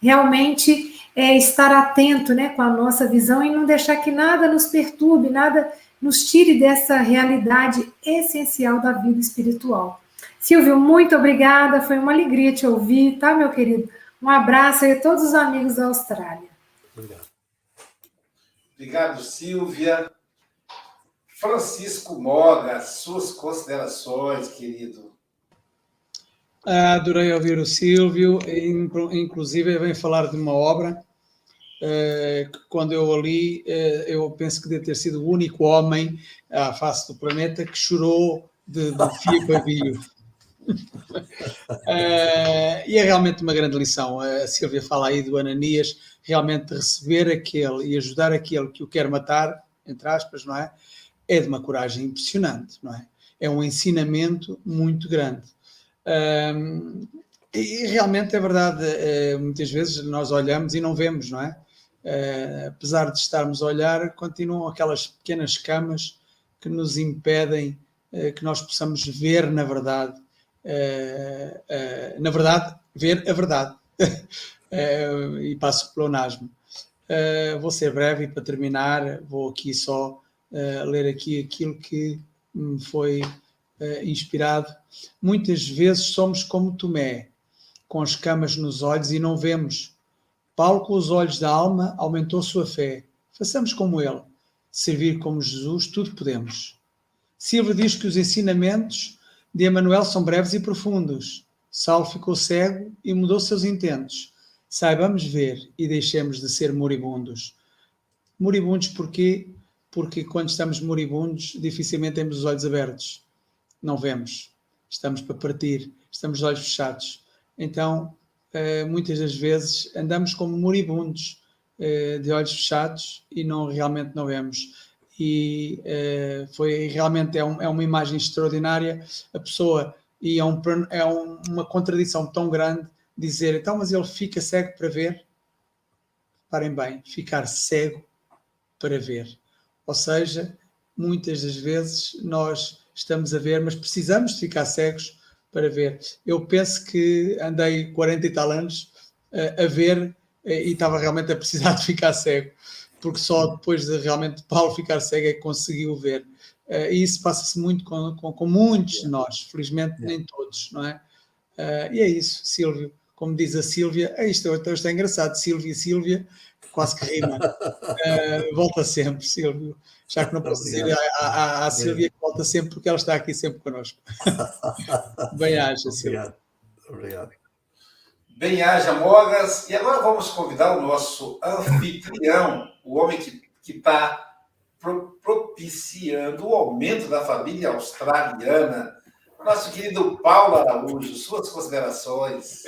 realmente, é estar atento né, com a nossa visão e não deixar que nada nos perturbe, nada nos tire dessa realidade essencial da vida espiritual. Silvio, muito obrigada, foi uma alegria te ouvir, tá, meu querido? Um abraço aí a todos os amigos da Austrália. Obrigado. Obrigado, Silvia. Francisco Moga, suas considerações, querido. Adorei ouvir o Silvio, inclusive vem falar de uma obra Uh, quando eu ali, uh, eu penso que deve ter sido o único homem à face do planeta que chorou de, de fio para fio. Uh, e é realmente uma grande lição. A Silvia fala aí do Ananias, realmente receber aquele e ajudar aquele que o quer matar, entre aspas, não é? É de uma coragem impressionante, não é? É um ensinamento muito grande. e realmente é verdade, muitas vezes nós olhamos e não vemos, não é? Uh, apesar de estarmos a olhar, continuam aquelas pequenas camas que nos impedem uh, que nós possamos ver na verdade, uh, na verdade, ver a verdade. e passo pelo nasmo. vou ser breve e para terminar vou aqui só ler aqui aquilo que me foi inspirado. Muitas vezes somos como Tomé, com as camas nos olhos e não vemos Paulo, com os olhos da alma, aumentou sua fé. Façamos como ele. Servir como Jesus, tudo podemos. Silva diz que os ensinamentos de Emanuel são breves e profundos. Saulo ficou cego e mudou seus intentos. Saibamos ver e deixemos de ser moribundos. Moribundos porquê? Porque quando estamos moribundos, dificilmente temos os olhos abertos. Não vemos. Estamos para partir. Estamos de olhos fechados. Então, eh, muitas das vezes andamos como moribundos, eh, de olhos fechados e não realmente não vemos. E eh, foi realmente é, um, é, uma imagem extraordinária. A pessoa e é, um, é um, uma contradição tão grande dizer então, mas ele fica cego para ver. Parem bem, ficar cego para ver. Ou seja, muitas das vezes nós estamos a ver, mas precisamos de ficar cegos para ver. Eu penso que andei 40 e tal anos uh, a ver uh, e estava realmente a precisar de ficar cego, porque só depois de realmente Paulo ficar cego é que conseguiu ver. Uh, e isso passa-se muito com, com, com, muitos de nós, felizmente nem todos, não é? e é isso, Silvio. Como diz a Sílvia, é isto, isto é engraçado, Sílvia, Sílvia, quase que rima. volta sempre, Silvio já que não posso dizer à, à, Silvia que volta sempre, porque ela está aqui sempre connosco. Bem-aja, Silvia. Obrigado. Bem-aja, Mogas. E agora vamos convidar o nosso anfitrião, o homem que está propiciando o aumento da família australiana, nosso querido Paulo Araújo. Suas considerações.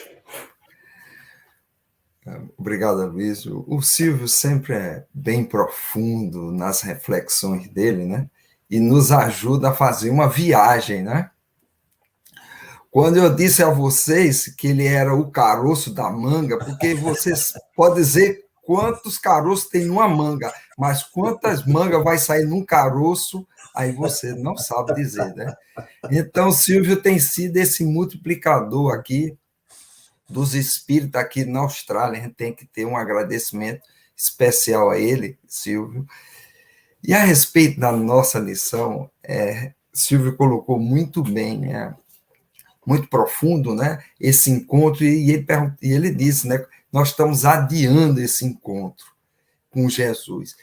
Obrigado, Luiz. O Silvio sempre é bem profundo nas reflexões dele, né? E nos ajuda a fazer uma viagem, né? Quando eu disse a vocês que ele era o caroço da manga, porque vocês podem dizer quantos caroços tem numa manga, mas quantas mangas vai sair num caroço, aí você não sabe dizer, né? Então, Silvio tem sido esse multiplicador aqui dos espíritos aqui na Austrália. A gente tem que ter um agradecimento especial a ele, Silvio. E a respeito da nossa lição, é, Silvio colocou muito bem, é, muito profundo, né? Esse encontro e ele, e ele disse, né? Nós estamos adiando esse encontro com Jesus.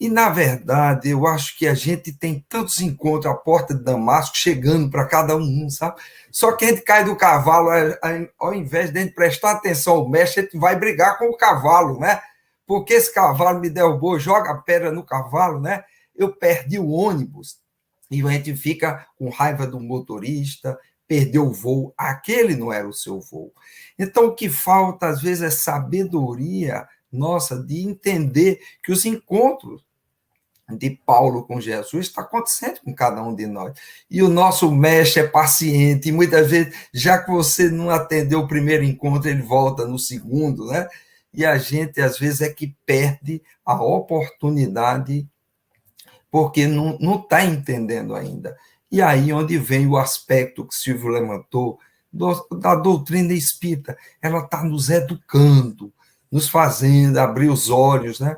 E, na verdade, eu acho que a gente tem tantos encontros à porta de Damasco chegando para cada um, sabe? Só que a gente cai do cavalo, ao invés de a gente prestar atenção ao mestre, a gente vai brigar com o cavalo, né? Porque esse cavalo me derrubou, joga a pedra no cavalo, né? Eu perdi o ônibus. E a gente fica com raiva do motorista, perdeu o voo. Aquele não era o seu voo. Então, o que falta, às vezes, é sabedoria nossa de entender que os encontros de Paulo com Jesus está acontecendo com cada um de nós. E o nosso mestre é paciente, e muitas vezes, já que você não atendeu o primeiro encontro, ele volta no segundo, né? E a gente, às vezes, é que perde a oportunidade porque não está entendendo ainda. E aí onde vem o aspecto que Silvio levantou do, da doutrina espírita. Ela está nos educando, nos fazendo abrir os olhos, né?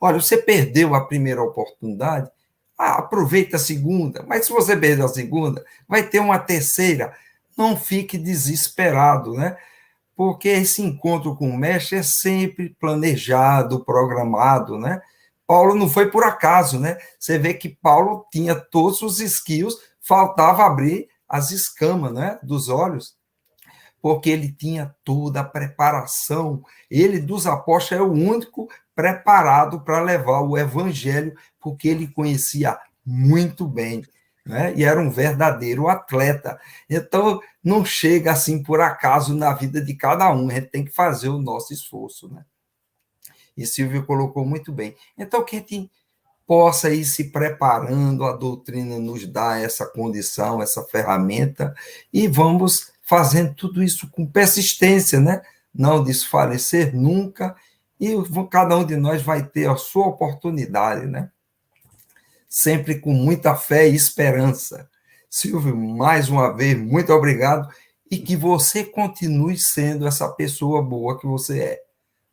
Olha, você perdeu a primeira oportunidade, ah, aproveita a segunda, mas se você perder a segunda, vai ter uma terceira. Não fique desesperado, né? Porque esse encontro com o mestre é sempre planejado, programado, né? Paulo não foi por acaso, né? Você vê que Paulo tinha todos os skills, faltava abrir as escamas, né, dos olhos porque ele tinha toda a preparação. Ele dos apóstolos é o único preparado para levar o evangelho, porque ele conhecia muito bem, né? E era um verdadeiro atleta. Então, não chega assim por acaso na vida de cada um, a gente tem que fazer o nosso esforço, né? E Silvio colocou muito bem. Então, que a gente possa ir se preparando, a doutrina nos dá essa condição, essa ferramenta, e vamos fazendo tudo isso com persistência, né? Não desfalecer nunca E cada um de nós vai ter a sua oportunidade, né? Sempre com muita fé e esperança. Silvio, mais uma vez, muito obrigado e que você continue sendo essa pessoa boa que você é,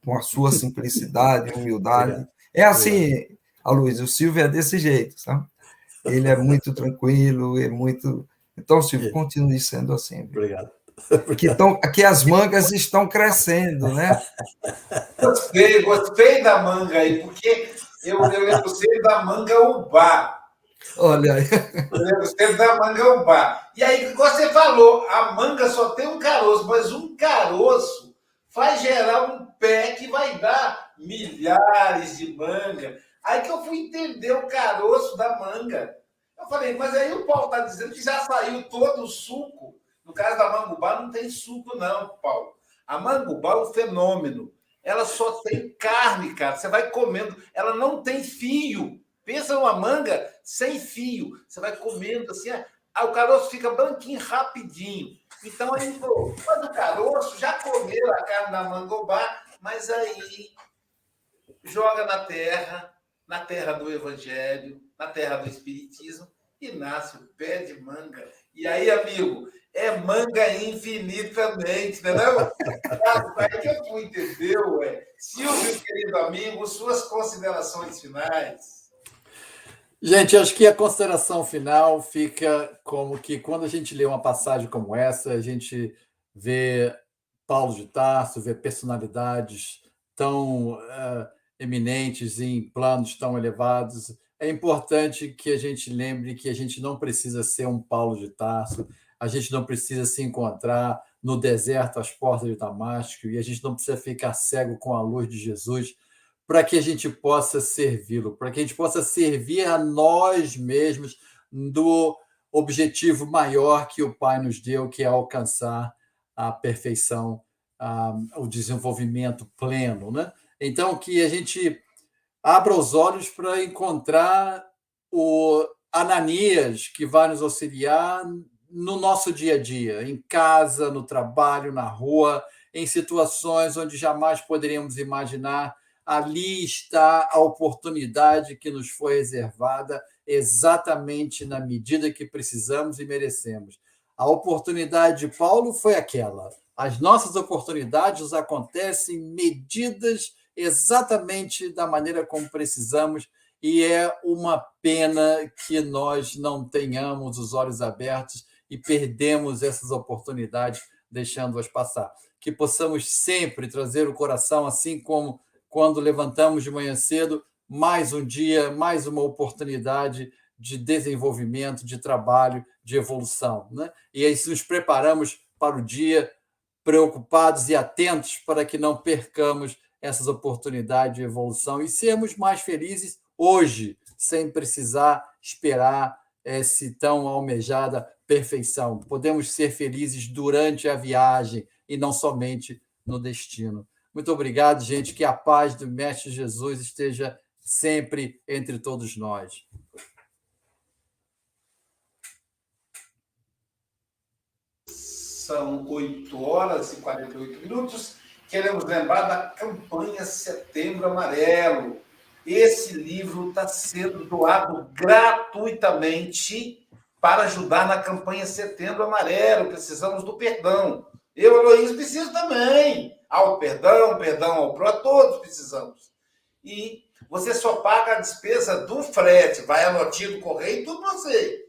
com a sua simplicidade, humildade. É assim, a Luiz, o Silvio é desse jeito, sabe? Ele é muito tranquilo, é muito. Então, Silvio, continue sendo assim. Obrigado. Porque então, aqui as mangas estão crescendo, né? Gostei, gostei da manga aí, porque eu, eu gostei da manga ubá. Olha aí. Você da manga ubá. E aí, como você falou, a manga só tem um caroço, mas um caroço faz gerar um pé que vai dar milhares de manga. Aí que eu fui entender o caroço da manga. Eu falei, mas aí o Paulo está dizendo que já saiu todo o suco. No caso da mangubá, não tem suco, não, Paulo. A mangubá é um fenômeno. Ela só tem carne, cara. Você vai comendo. Ela não tem fio. Pensa numa manga sem fio. Você vai comendo assim, ah, o caroço fica branquinho rapidinho. Então aí, pô, mas o caroço já comeu a carne da mangobá, mas aí joga na terra, na terra do evangelho, na terra do espiritismo, e nasce o pé de manga. E aí, amigo, é manga infinitamente, entendeu? Aí que eu fui entender, ué. Silvio, querido amigo, suas considerações finais. Gente, acho que a consideração final fica como que quando a gente lê uma passagem como essa, a gente vê Paulo de Tarso, vê personalidades tão uh, eminentes em planos tão elevados. É importante que a gente lembre que a gente não precisa ser um Paulo de Tarso, a gente não precisa se encontrar no deserto às portas de Damasco e a gente não precisa ficar cego com a luz de Jesus para que a gente possa servi-lo, para que a gente possa servir a nós mesmos do objetivo maior que o Pai nos deu, que é alcançar a perfeição, a, o desenvolvimento pleno. Né? Então, que a gente abra os olhos para encontrar o Ananias, que vai nos auxiliar no nosso dia a dia, em casa, no trabalho, na rua, em situações onde jamais poderíamos imaginar ali está a oportunidade que nos foi reservada exatamente na medida que precisamos e merecemos. A oportunidade de Paulo foi aquela. As nossas oportunidades acontecem medidas exatamente da maneira como precisamos e é uma pena que nós não tenhamos os olhos abertos e perdemos essas oportunidades deixando-as passar. Que possamos sempre trazer o coração assim como quando levantamos de manhã cedo, mais um dia, mais uma oportunidade de desenvolvimento, de trabalho, de evolução. Né? E aí nos preparamos para o dia preocupados e atentos para que não percamos essas oportunidades de evolução e sermos mais felizes hoje, sem precisar esperar essa tão almejada perfeição. Podemos ser felizes durante a viagem e não somente no destino. Muito obrigado, gente. Que a paz do Mestre Jesus esteja sempre entre todos nós. São 8 horas e 48 minutos. Queremos lembrar da campanha Setembro Amarelo. Esse livro está sendo doado gratuitamente para ajudar na campanha Setembro Amarelo. Precisamos do perdão. Eu, Aloysio, preciso também ao perdão, perdão ao pro, todos precisamos. E você só paga a despesa do frete, vai a notinha do correio, tudo você.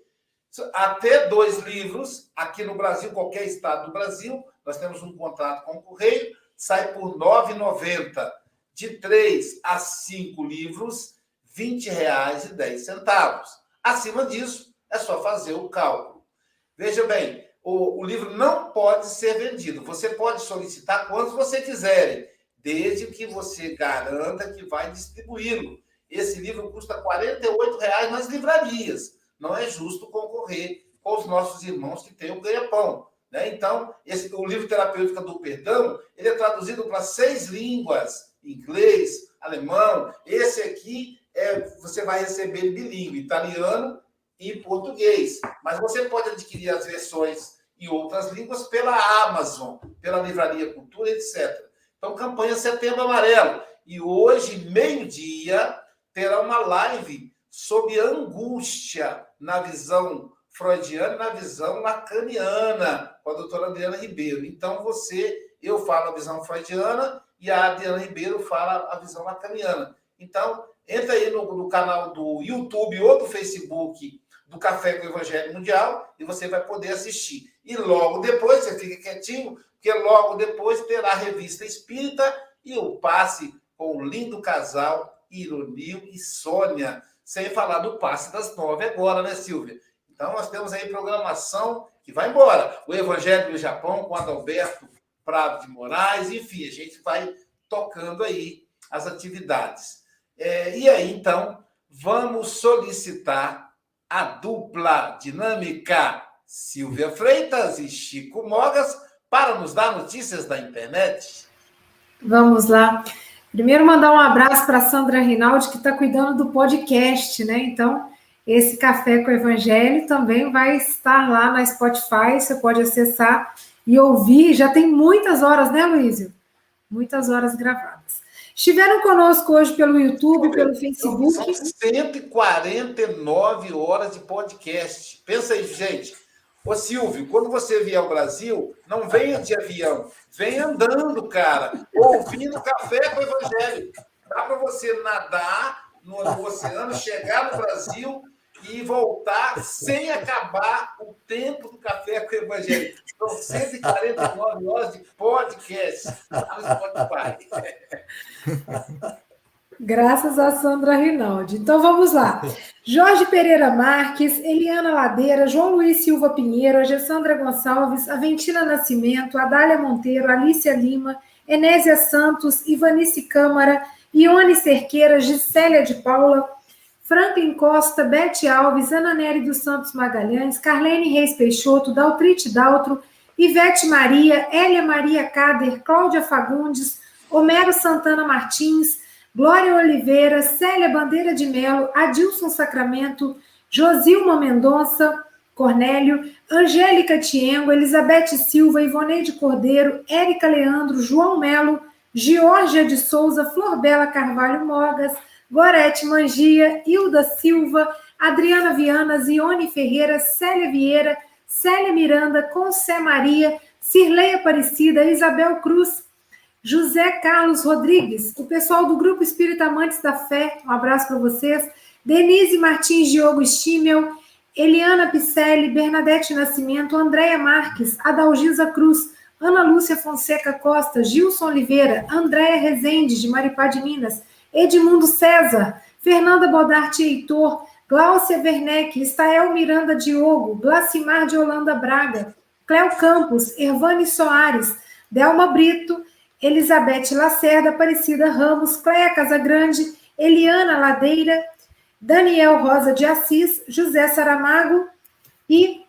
Até dois livros, aqui no Brasil, qualquer estado do Brasil, nós temos um contrato com o correio, sai por R$ 9,90. De três a cinco livros, R$ 20,10. Acima disso, é só fazer o cálculo. Veja bem, o, o livro não pode ser vendido. Você pode solicitar quantos você quiserem, desde que você garanta que vai distribuí-lo. Esse livro custa R$ reais nas livrarias. Não é justo concorrer com os nossos irmãos que têm o ganha-pão. Né? Então, esse, o livro Terapêutica do Perdão, ele é traduzido para seis línguas, inglês, alemão. Esse aqui é, você vai receber bilíngue, italiano e português. Mas você pode adquirir as versões em outras línguas pela Amazon, pela Livraria Cultura, etc. Então, campanha Setembro Amarelo. E hoje, meio-dia, terá uma live sobre angústia na visão freudiana, na visão lacaniana, com a doutora Adriana Ribeiro. Então, você, eu falo a visão freudiana e a Adriana Ribeiro fala a visão lacaniana. Então, entra aí no, no canal do YouTube ou do Facebook do Café com o Evangelho Mundial e você vai poder assistir. E logo depois, você fica quietinho, porque logo depois terá a revista Espírita e o passe com o lindo casal Ironil e Sônia, sem falar do passe das nove agora, né, Silvia? Então, nós temos aí programação que vai embora. O Evangelho do Japão com Adalberto Prado de Moraes, enfim, a gente vai tocando aí as atividades. É, e aí, então, vamos solicitar a dupla dinâmica Silvia Freitas e Chico Mogas para nos dar notícias da internet. Vamos lá. Primeiro, mandar um abraço para a Sandra Rinaldi, que está cuidando do podcast, né? Então, esse Café com o Evangelho também vai estar lá na Spotify, você pode acessar e ouvir. Já tem muitas horas, né, Luísio? Muitas horas gravadas. Estiveram conosco hoje pelo YouTube, pelo Facebook. São 149 horas de podcast. Pensa aí, gente. Ô Silvio, quando você vier ao Brasil, não venha de avião, venha andando, cara, ouvindo café com o Evangelho. Dá para você nadar no, no oceano, chegar no Brasil e voltar sem acabar o tempo do café com o Evangelho. São 149 horas de podcast no Spotify. Graças a Sandra Rinaldi. Então vamos lá. Jorge Pereira Marques, Eliana Ladeira, João Luiz Silva Pinheiro, Alessandra Gonçalves, Aventina Nascimento, Adália Monteiro, Alícia Lima, Enésia Santos, Ivanice Câmara, Ione Cerqueira, Gisélia de Paula, Franklin Costa, Bete Alves, Ana Nery dos Santos Magalhães, Carlene Reis Peixoto, Daltrite Daltro, Ivete Maria, Hélia Maria Cader, Cláudia Fagundes, Homero Santana Martins, Glória Oliveira, Célia Bandeira de Melo, Adilson Sacramento, Josilma Mendonça, Cornélio, Angélica Tiengo, Elizabeth Silva, Ivoneide Cordeiro, Érica Leandro, João Melo, Georgia de Souza, Florbela Carvalho Mogas, Gorete Mangia, Hilda Silva, Adriana Viana, Zione Ferreira, Célia Vieira, Célia Miranda, Concé Maria, Cirlei Aparecida, Isabel Cruz, José Carlos Rodrigues, o pessoal do Grupo Espírita Amantes da Fé, um abraço para vocês. Denise Martins Diogo Stimel, Eliana Picelli, Bernadette Nascimento, Andréia Marques, Adalgisa Cruz, Ana Lúcia Fonseca Costa, Gilson Oliveira, Andréia Rezende, de Maripá de Minas, Edmundo César, Fernanda Bodarte Heitor, Gláucia Werneck, Estael Miranda Diogo, Glacimar de Holanda Braga, Cléo Campos, Ervane Soares, Delma Brito, Elizabeth Lacerda, Aparecida Ramos, Cléia Casagrande, Eliana Ladeira, Daniel Rosa de Assis, José Saramago e.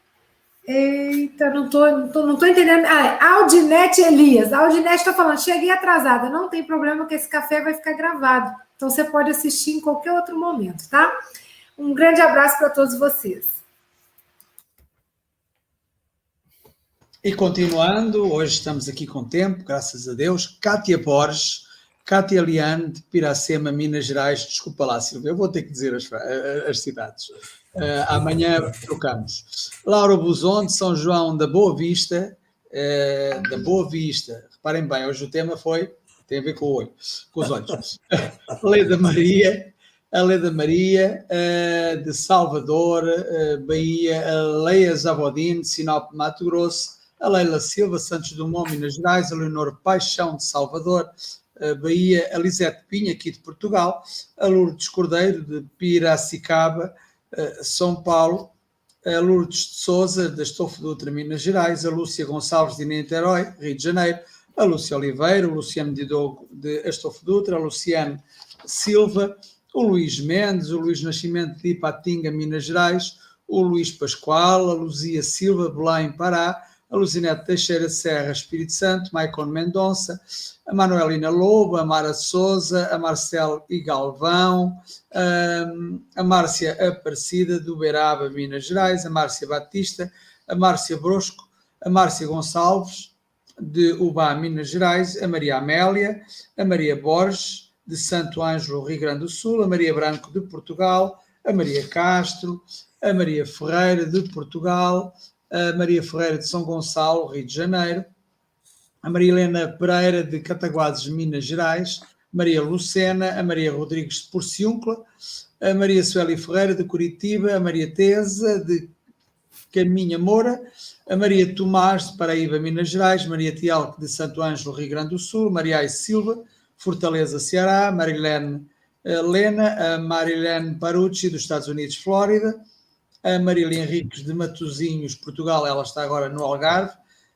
Eita, não estou não tô, não tô entendendo. Ah, Aldinete Elias. A Aldinete está falando, cheguei atrasada. Não tem problema que esse café vai ficar gravado. Então você pode assistir em qualquer outro momento, tá? Um grande abraço para todos vocês. E continuando, hoje estamos aqui com tempo, graças a Deus. Cátia Borges, Cátia Liane, de Piracema, Minas Gerais. Desculpa lá, Silvia, eu vou ter que dizer as, as cidades. Uh, amanhã trocamos. Laura Buzon, de São João da Boa Vista, uh, da Boa Vista. Reparem bem, hoje o tema foi, tem a ver com o olho, com os olhos. Leda Maria, a Leda Maria, uh, de Salvador, Bahia, a Leia Zavodin, de Sinop, Mato Grosso, a Leila Silva, Santos Dumont, Minas Gerais, a Leonor Paixão, de Salvador, a Bahia, a Lisete Pinha, aqui de Portugal, a Lourdes Cordeiro, de Piracicaba, São Paulo, a Lourdes de Souza, da Estofo Dutra, Minas Gerais, a Lúcia Gonçalves, de Niterói, Rio de Janeiro, a Lúcia Oliveira, o Luciano de Estofo Dutra, a Luciano Silva, o Luís Mendes, o Luís Nascimento, de Ipatinga, Minas Gerais, o Luís Pascoal, a Luzia Silva, Belém, Pará, a Luzinete Teixeira Serra, Espírito Santo, Maicon Mendonça, a Manuelina Lobo, a Mara Souza, a Marcel e Galvão, a Márcia Aparecida, do Beraba, Minas Gerais, a Márcia Batista, a Márcia Brosco, a Márcia Gonçalves, de Ubá, Minas Gerais, a Maria Amélia, a Maria Borges, de Santo Ângelo, Rio Grande do Sul, a Maria Branco de Portugal, a Maria Castro, a Maria Ferreira de Portugal, a Maria Ferreira de São Gonçalo, Rio de Janeiro, a Maria Helena Pereira de Cataguases, Minas Gerais, Maria Lucena, a Maria Rodrigues de Porciúncula, a Maria Sueli Ferreira de Curitiba, a Maria Tesa de Caminha Moura, a Maria Tomás de Paraíba, Minas Gerais, Maria Tialque de Santo Ângelo, Rio Grande do Sul, Maria Ais Silva, Fortaleza, Ceará, Marilene eh, Lena, a Marilene Parucci dos Estados Unidos, Flórida, a Marília Henriques de Matozinhos, Portugal, ela está agora no Algarve,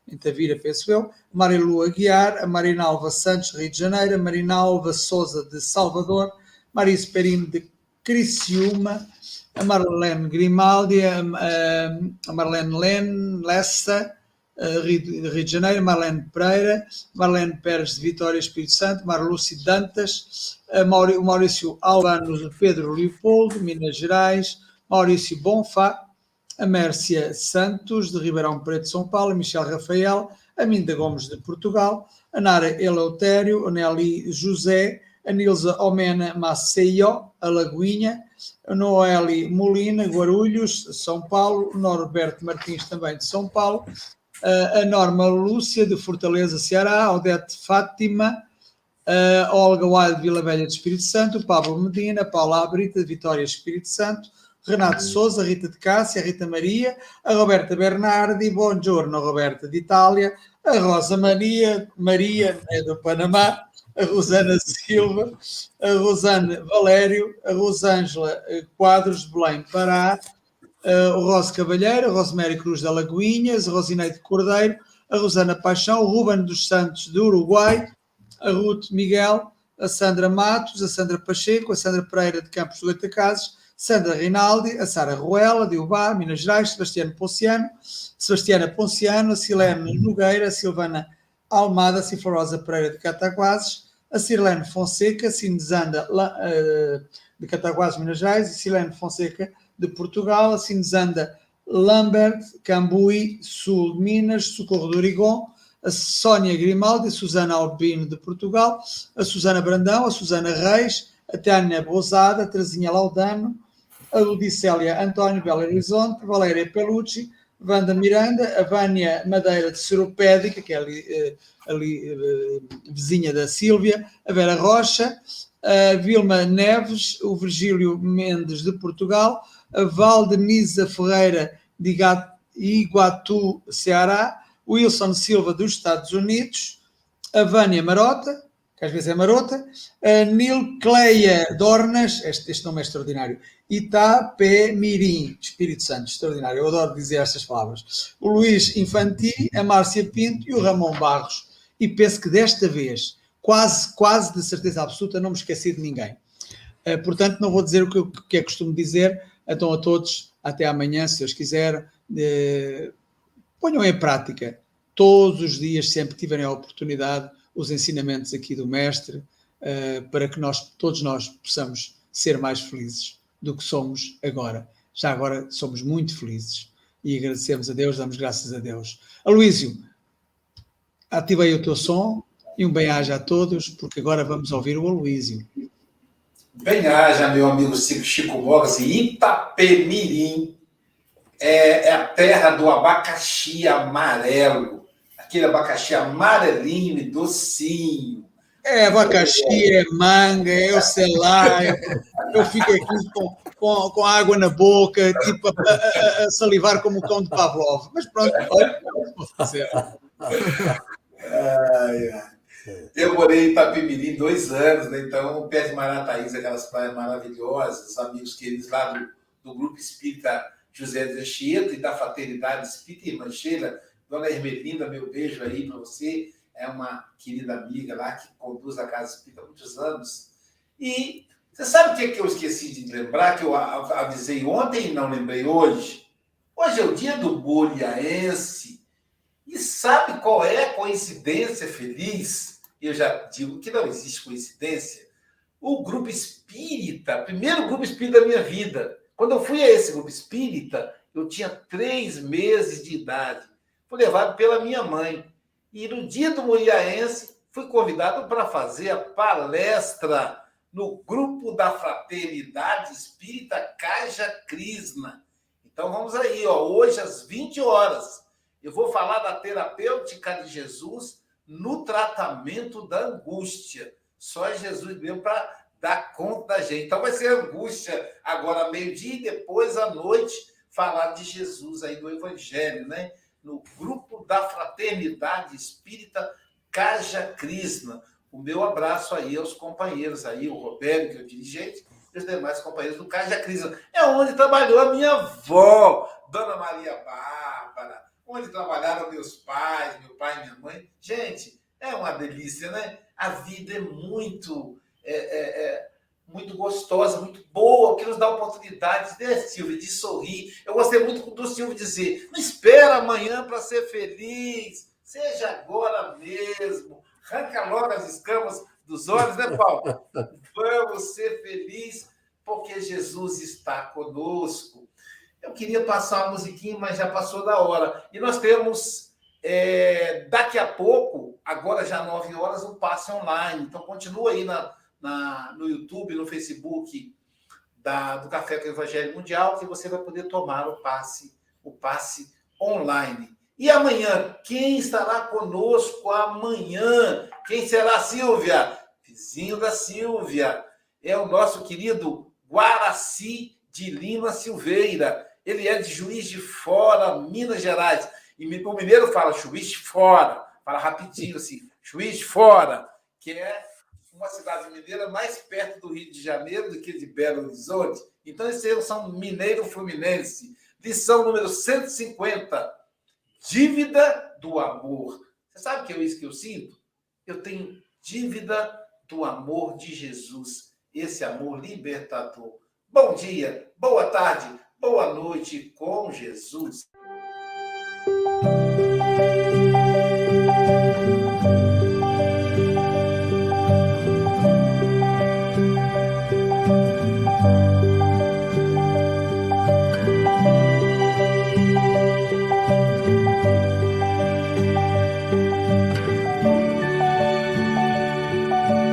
em Tavira, penso eu, Marilu Aguiar, a Marinalva Santos, Rio de Janeiro, a Marinalva Souza de Salvador, Maria Perino de Criciúma, a Marlene Grimaldi, a, Marlene Len, Lessa, Rio, de Janeiro, Marlene Pereira, Marlene Pérez de Vitória, Espírito Santo, Marluce Dantas, a Maurício Albano Pedro Leopoldo, Minas Gerais, Maurício Bonfá, a Mércia Santos, de Ribeirão Preto, São Paulo, Michel Rafael, a Minda Gomes, de Portugal, a Nara Eleutério, a Nelly José, a Nilza Omena Maceió, a Lagoinha, a Noeli Molina, Guarulhos, São Paulo, Norberto Martins, também de São Paulo, a Norma Lúcia, de Fortaleza, Ceará, a Odete Fátima, a Olga Wild, Vila Velha de Espírito Santo, o Pablo Medina, a Paula Abrita, de Vitória, Espírito Santo, Renato Souza, Rita de Cássia, Rita Maria, a Roberta Bernardi, Buongiorno Roberta de Itália, a Rosa Maria, Maria é do Panamá, a Rosana Silva, a Rosana Valério, a Rosângela Quadros de Belém Pará, o Rosa Cavalheiro, a Rosemary Cruz da Lagoinhas, a Rosineide Cordeiro, a Rosana Paixão, o Ruben dos Santos do Uruguai, a Ruth Miguel, a Sandra Matos, a Sandra Pacheco, a Sandra Pereira de Campos de Goitacazes, Sandra Rinaldi, a Sara Ruela, de Ubá, Minas Gerais, Sebastiano Ponciano, Sebastiana Ponciano, a Silene Nogueira, a Silvana Almada, a Ciforosa Pereira de Cataguases, a Sirlene Fonseca, Cinzanda eh, de Cataguases, Minas Gerais, a Silene Fonseca de Portugal, a Cinzanda Lambert, Cambuí, Sul de Minas, Socorro do Origon, a Sónia Grimaldi, a Susana Albino de Portugal, a Susana Brandão, a Susana Reis, a Tânia Bozada, a Terezinha Laudano, a Ludicélia António Belo Horizonte, Valéria Pelucci, Wanda Miranda, a Vânia Madeira de Seropédica, que é ali, eh, ali eh, vizinha da Sílvia, a Vera Rocha, a Vilma Neves, o Virgílio Mendes de Portugal, a Valdenisa Ferreira de Iguatu, Ceará, Wilson Silva dos Estados Unidos, a Vânia Marota, que às vezes é marota, a Nilcleia Dornas, este, este nome é extraordinário, Itapé Mirim, Espírito Santo, extraordinário, eu adoro dizer estas palavras, o Luís Infanti, a Márcia Pinto e o Ramon Barros, e penso que desta vez, quase, quase de certeza absoluta, não me esqueci de ninguém. Uh, portanto, não vou dizer o que, o que é costume dizer, então a todos, até amanhã, se Deus quiser, uh, ponham em prática, todos os dias, sempre que tiverem a oportunidade, os ensinamentos aqui do Mestre, uh, para que nós, todos nós, possamos ser mais felizes do que somos agora. Já agora somos muito felizes e agradecemos a Deus, damos graças a Deus. Aloísio, ativei o teu som e um bem-aja a todos, porque agora vamos ouvir o Aloísio. Bem-aja, meu amigo Chico Mogas, Itapemirim é, é a terra do abacaxi amarelo aquele abacaxi amarelinho e docinho. É abacaxi, é manga, é o selá. Eu, eu fico aqui com, com, com água na boca, tipo a, a, a, salivar como o cão de Pavlov. Mas pronto, olha, fazer. Eu morei em Itapemirim dois anos, né? então, pé de Marataízes, aquelas praias maravilhosas, os amigos queridos lá do, do Grupo Espírita José de Anchieta e da Fraternidade Espírita Irmã Sheila, Dona Hermelinda, meu beijo aí para você. É uma querida amiga lá que conduz a Casa Espírita há muitos anos. E você sabe o que, é que eu esqueci de lembrar, que eu avisei ontem e não lembrei hoje? Hoje é o dia do boliaense. E sabe qual é a coincidência feliz? Eu já digo que não existe coincidência. O grupo espírita, primeiro grupo espírita da minha vida. Quando eu fui a esse grupo espírita, eu tinha três meses de idade levado pela minha mãe. E no dia do Muriaense, fui convidado para fazer a palestra no grupo da Fraternidade Espírita Caja Crisna. Então vamos aí, ó, hoje às 20 horas, eu vou falar da terapêutica de Jesus no tratamento da angústia. Só Jesus mesmo para dar conta da gente. Então vai ser angústia agora meio-dia e depois à noite falar de Jesus aí do Evangelho, né? No grupo da Fraternidade Espírita Caja Krishna. O meu abraço aí aos companheiros aí, o Roberto, que é o dirigente, e os demais companheiros do Caja Krishna. É onde trabalhou a minha avó, Dona Maria Bárbara, onde trabalharam meus pais, meu pai e minha mãe. Gente, é uma delícia, né? A vida é muito é, é, é, muito gostosa, muito boa, que nos dá oportunidade, né, Silvia, de sorrir. Eu gostei muito do Silvio dizer: não espera amanhã para ser feliz, seja agora mesmo. Arranca logo as escamas dos olhos, né, Paulo? Vamos ser felizes, porque Jesus está conosco. Eu queria passar uma musiquinha, mas já passou da hora. E nós temos é, daqui a pouco, agora já 9 horas, um passe online. Então continua aí na, na, no YouTube, no Facebook da, do Café com o Evangelho Mundial, que você vai poder tomar o passe, o passe online. E amanhã, quem estará conosco amanhã? Quem será, Silvia? Vizinho da Silvia. É o nosso querido Guaraci de Lima Silveira. Ele é de Juiz de Fora, Minas Gerais. E o mineiro fala Juiz de Fora. Fala rapidinho assim, Juiz de Fora, que é uma cidade mineira mais perto do Rio de Janeiro do que de Belo Horizonte. Então, esses são Mineiro Fluminense. Lição número 150. Dívida do amor. Você sabe que é isso que eu sinto? Eu tenho dívida do amor de Jesus. Esse amor libertador. Bom dia, boa tarde, boa noite com Jesus.